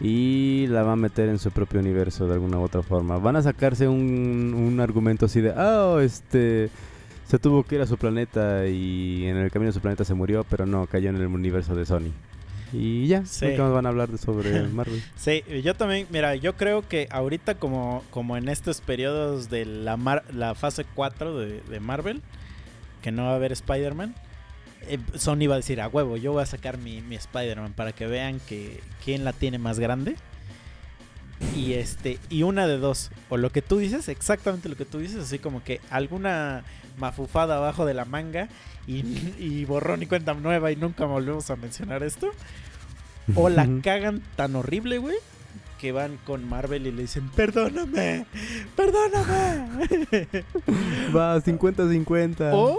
y la va a meter en su propio universo de alguna u otra forma. Van a sacarse un, un argumento así de, oh, este, se tuvo que ir a su planeta y en el camino de su planeta se murió, pero no, cayó en el universo de Sony. Y ya, Sí. nunca más van a hablar de- sobre Marvel. Sí, yo también, mira, yo creo que ahorita como, como en estos periodos de la, mar- la fase 4 de, de Marvel, que no va a haber Spider-Man, Sony va a decir, a huevo, yo voy a sacar mi, mi Spider-Man para que vean que quién la tiene más grande. Y este, y una de dos, o lo que tú dices, exactamente lo que tú dices, así como que alguna mafufada abajo de la manga y, y borrón y cuenta nueva y nunca volvemos a mencionar esto. O la cagan tan horrible, güey, que van con Marvel y le dicen, perdóname, perdóname. Va, 50-50. o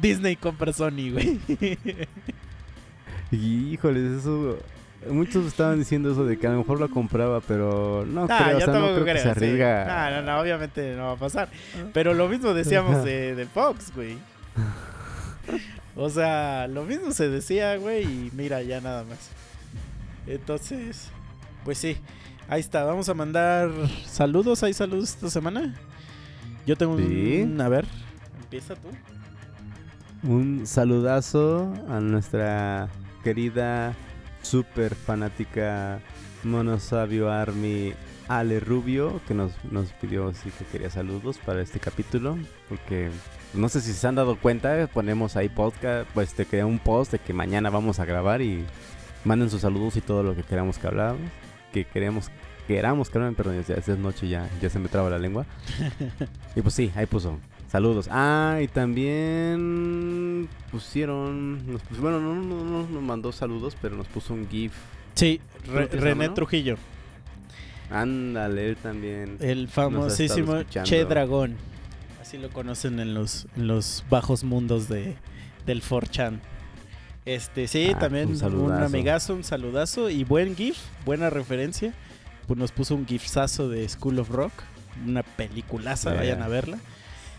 Disney compra Sony, güey. Híjoles, eso. Muchos estaban diciendo eso de que a lo mejor la compraba, pero no Ah, creo, o sea, no creo que se sí. arriesga. No, no, obviamente no va a pasar. Pero lo mismo decíamos de, de Fox, güey. O sea, lo mismo se decía, güey, y mira, ya nada más. Entonces, pues sí, ahí está. Vamos a mandar saludos. ¿Hay saludos esta semana? Yo tengo Sí. un... A ver, empieza tú. Un saludazo a nuestra querida, super fanática Monosabio Army Ale Rubio, que nos, nos pidió sí que quería saludos para este capítulo, porque no sé si se han dado cuenta, ponemos ahí podcast, pues te crea un post de que mañana vamos a grabar y manden sus saludos y todo lo que queramos que hablamos, que queremos queramos que hablen, perdón, ya es noche ya ya se me traba la lengua. y pues sí, ahí puso saludos. Ah, y también pusieron nos pus- bueno, no, no, no nos mandó saludos, pero nos puso un GIF. Sí, Re- ¿Tú tienes René? Trujillo, Ándale, él también. el famosísimo. Che Dragón. Así lo conocen en los, en los bajos mundos de, del 4chan. Este, sí, Ah, también un un, amigazo, un saludazo y buen GIF, buena referencia. Pues nos puso un GIFazo de School of Rock, una peliculaza, Yeah. vayan a verla.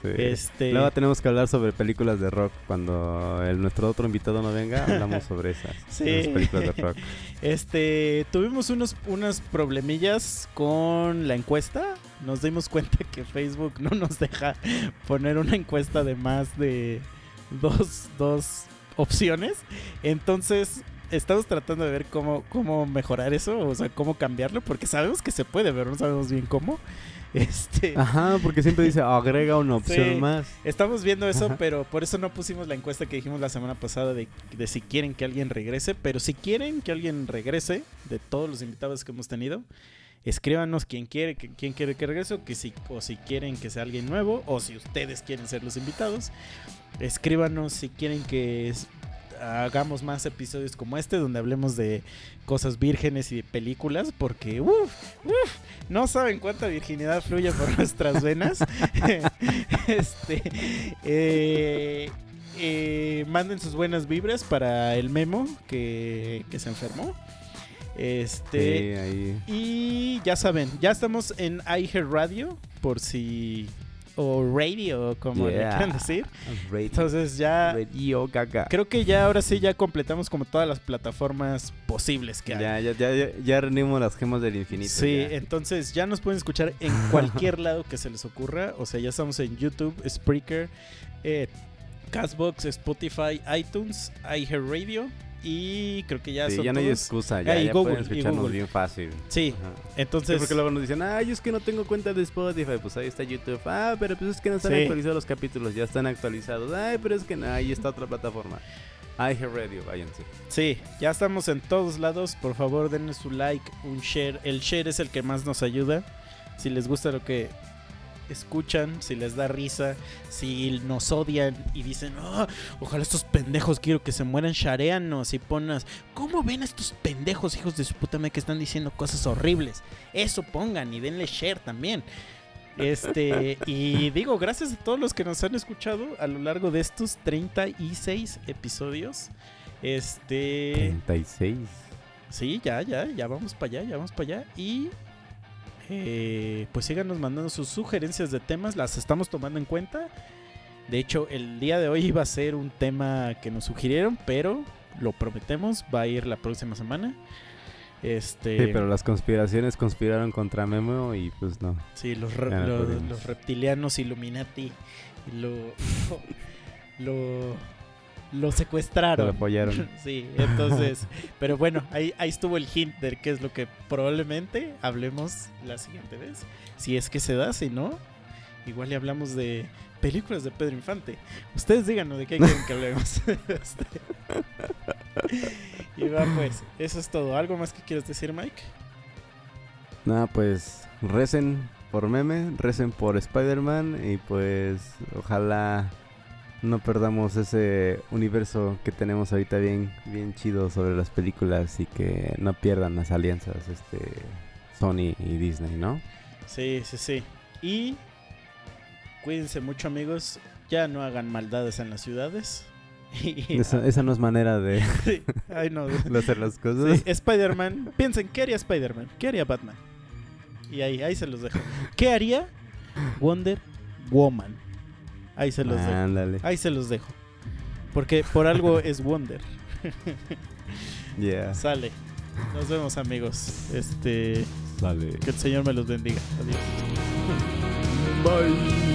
Sí. Este, Luego tenemos que hablar sobre películas de rock. Cuando el, nuestro otro invitado no venga, hablamos sobre esas, Sí. esas películas de rock. Este, tuvimos unos, unas problemillas con la encuesta. Nos dimos cuenta que Facebook no nos deja poner una encuesta de más de dos, dos opciones. Entonces, estamos tratando de ver cómo, cómo mejorar eso, o sea, cómo cambiarlo, porque sabemos que se puede, pero no sabemos bien cómo. Este, Ajá, porque siempre dice agrega una opción Sí. más. Estamos viendo eso, Ajá. pero por eso no pusimos la encuesta que dijimos la semana pasada de, de si quieren que alguien regrese. Pero si quieren que alguien regrese, de todos los invitados que hemos tenido, escríbanos quién quiere que, quién quiere que regrese, o, que si, o si quieren que sea alguien nuevo, o si ustedes quieren ser los invitados. Escríbanos si quieren que es- hagamos más episodios como este, donde hablemos de cosas vírgenes y de películas, porque no saben cuánta virginidad fluye por nuestras venas. este, eh, eh, manden sus buenas vibras para el memo que, que se enfermó. Este, Sí, ahí. y ya saben, ya estamos en iHeart Radio, por si. O radio, como le quieran decir. Radio, Entonces ya. Radio Gaga. Creo que ya ahora sí ya completamos como todas las plataformas posibles que hay. Ya, ya, ya, ya, ya reunimos las gemas del infinito. Sí, ya. entonces ya nos pueden escuchar en cualquier lado que se les ocurra. O sea, ya estamos en YouTube, Spreaker, eh, Castbox, Spotify, iTunes, iHeartRadio. Y creo que ya Sí, son ya no hay excusa, ya, Ah, y ya Google, pueden y escucharnos Google. bien fácil. Sí, Ajá. Sí, entonces. porque luego nos dicen, ay, es que no tengo cuenta de Spotify, pues ahí está YouTube. Ah, pero pues es que no están Sí. actualizados los capítulos, ya están actualizados. Ay, pero es que no, ahí está otra plataforma. iHeartRadio, váyanse. Sí, ya estamos en todos lados. Por favor, denle su like, un share. El share es el que más nos ayuda. Si les gusta lo que escuchan, si les da risa, si nos odian y dicen, "Ah, ojalá estos pendejos quiero que se mueran, shareanos y ponas, ¿cómo ven a estos pendejos hijos de su puta madre que están diciendo cosas horribles? Eso pongan y denle share también. Este, y digo, gracias a todos los que nos han escuchado a lo largo de estos 36 episodios. Este, 36. sí, ya, ya, ya vamos para allá, ya vamos para allá. Y eh, pues síganos mandando sus sugerencias de temas, las estamos tomando en cuenta. De hecho, el día de hoy iba a ser un tema que nos sugirieron, pero lo prometemos, va a ir la próxima semana. Este, Sí, pero las conspiraciones conspiraron contra Memo y pues no. Sí, los, re- no los reptilianos Illuminati lo, lo, lo secuestraron. Lo apoyaron. sí, entonces, pero bueno, ahí, ahí estuvo el hint de qué es lo que probablemente hablemos la siguiente vez. Si es que se da, si no, igual le hablamos de películas de Pedro Infante. Ustedes díganos de qué quieren que hablemos. Este. y va pues, eso es todo. ¿Algo más que quieras decir, Mike? Nada, pues recen por meme, recen por Spider-Man y pues ojalá no perdamos ese universo que tenemos ahorita bien, bien chido sobre las películas y que no pierdan las alianzas este Sony y Disney, ¿no? Sí, sí, sí. Y cuídense mucho, amigos. Ya no hagan maldades en las ciudades. Y- Esa, esa no es manera de, Sí. Ay, no. de hacer las cosas. Sí, Spider-Man. Piensen, ¿qué haría Spider-Man? ¿Qué haría Batman? Y ahí, ahí se los dejo. ¿Qué haría Wonder Woman? Ahí se los dejo. Ándale. Ahí se los dejo. Porque por algo es Wonder. Yeah. Sale. Nos vemos, amigos. Este. Sale. Que el Señor me los bendiga. Adiós. Bye.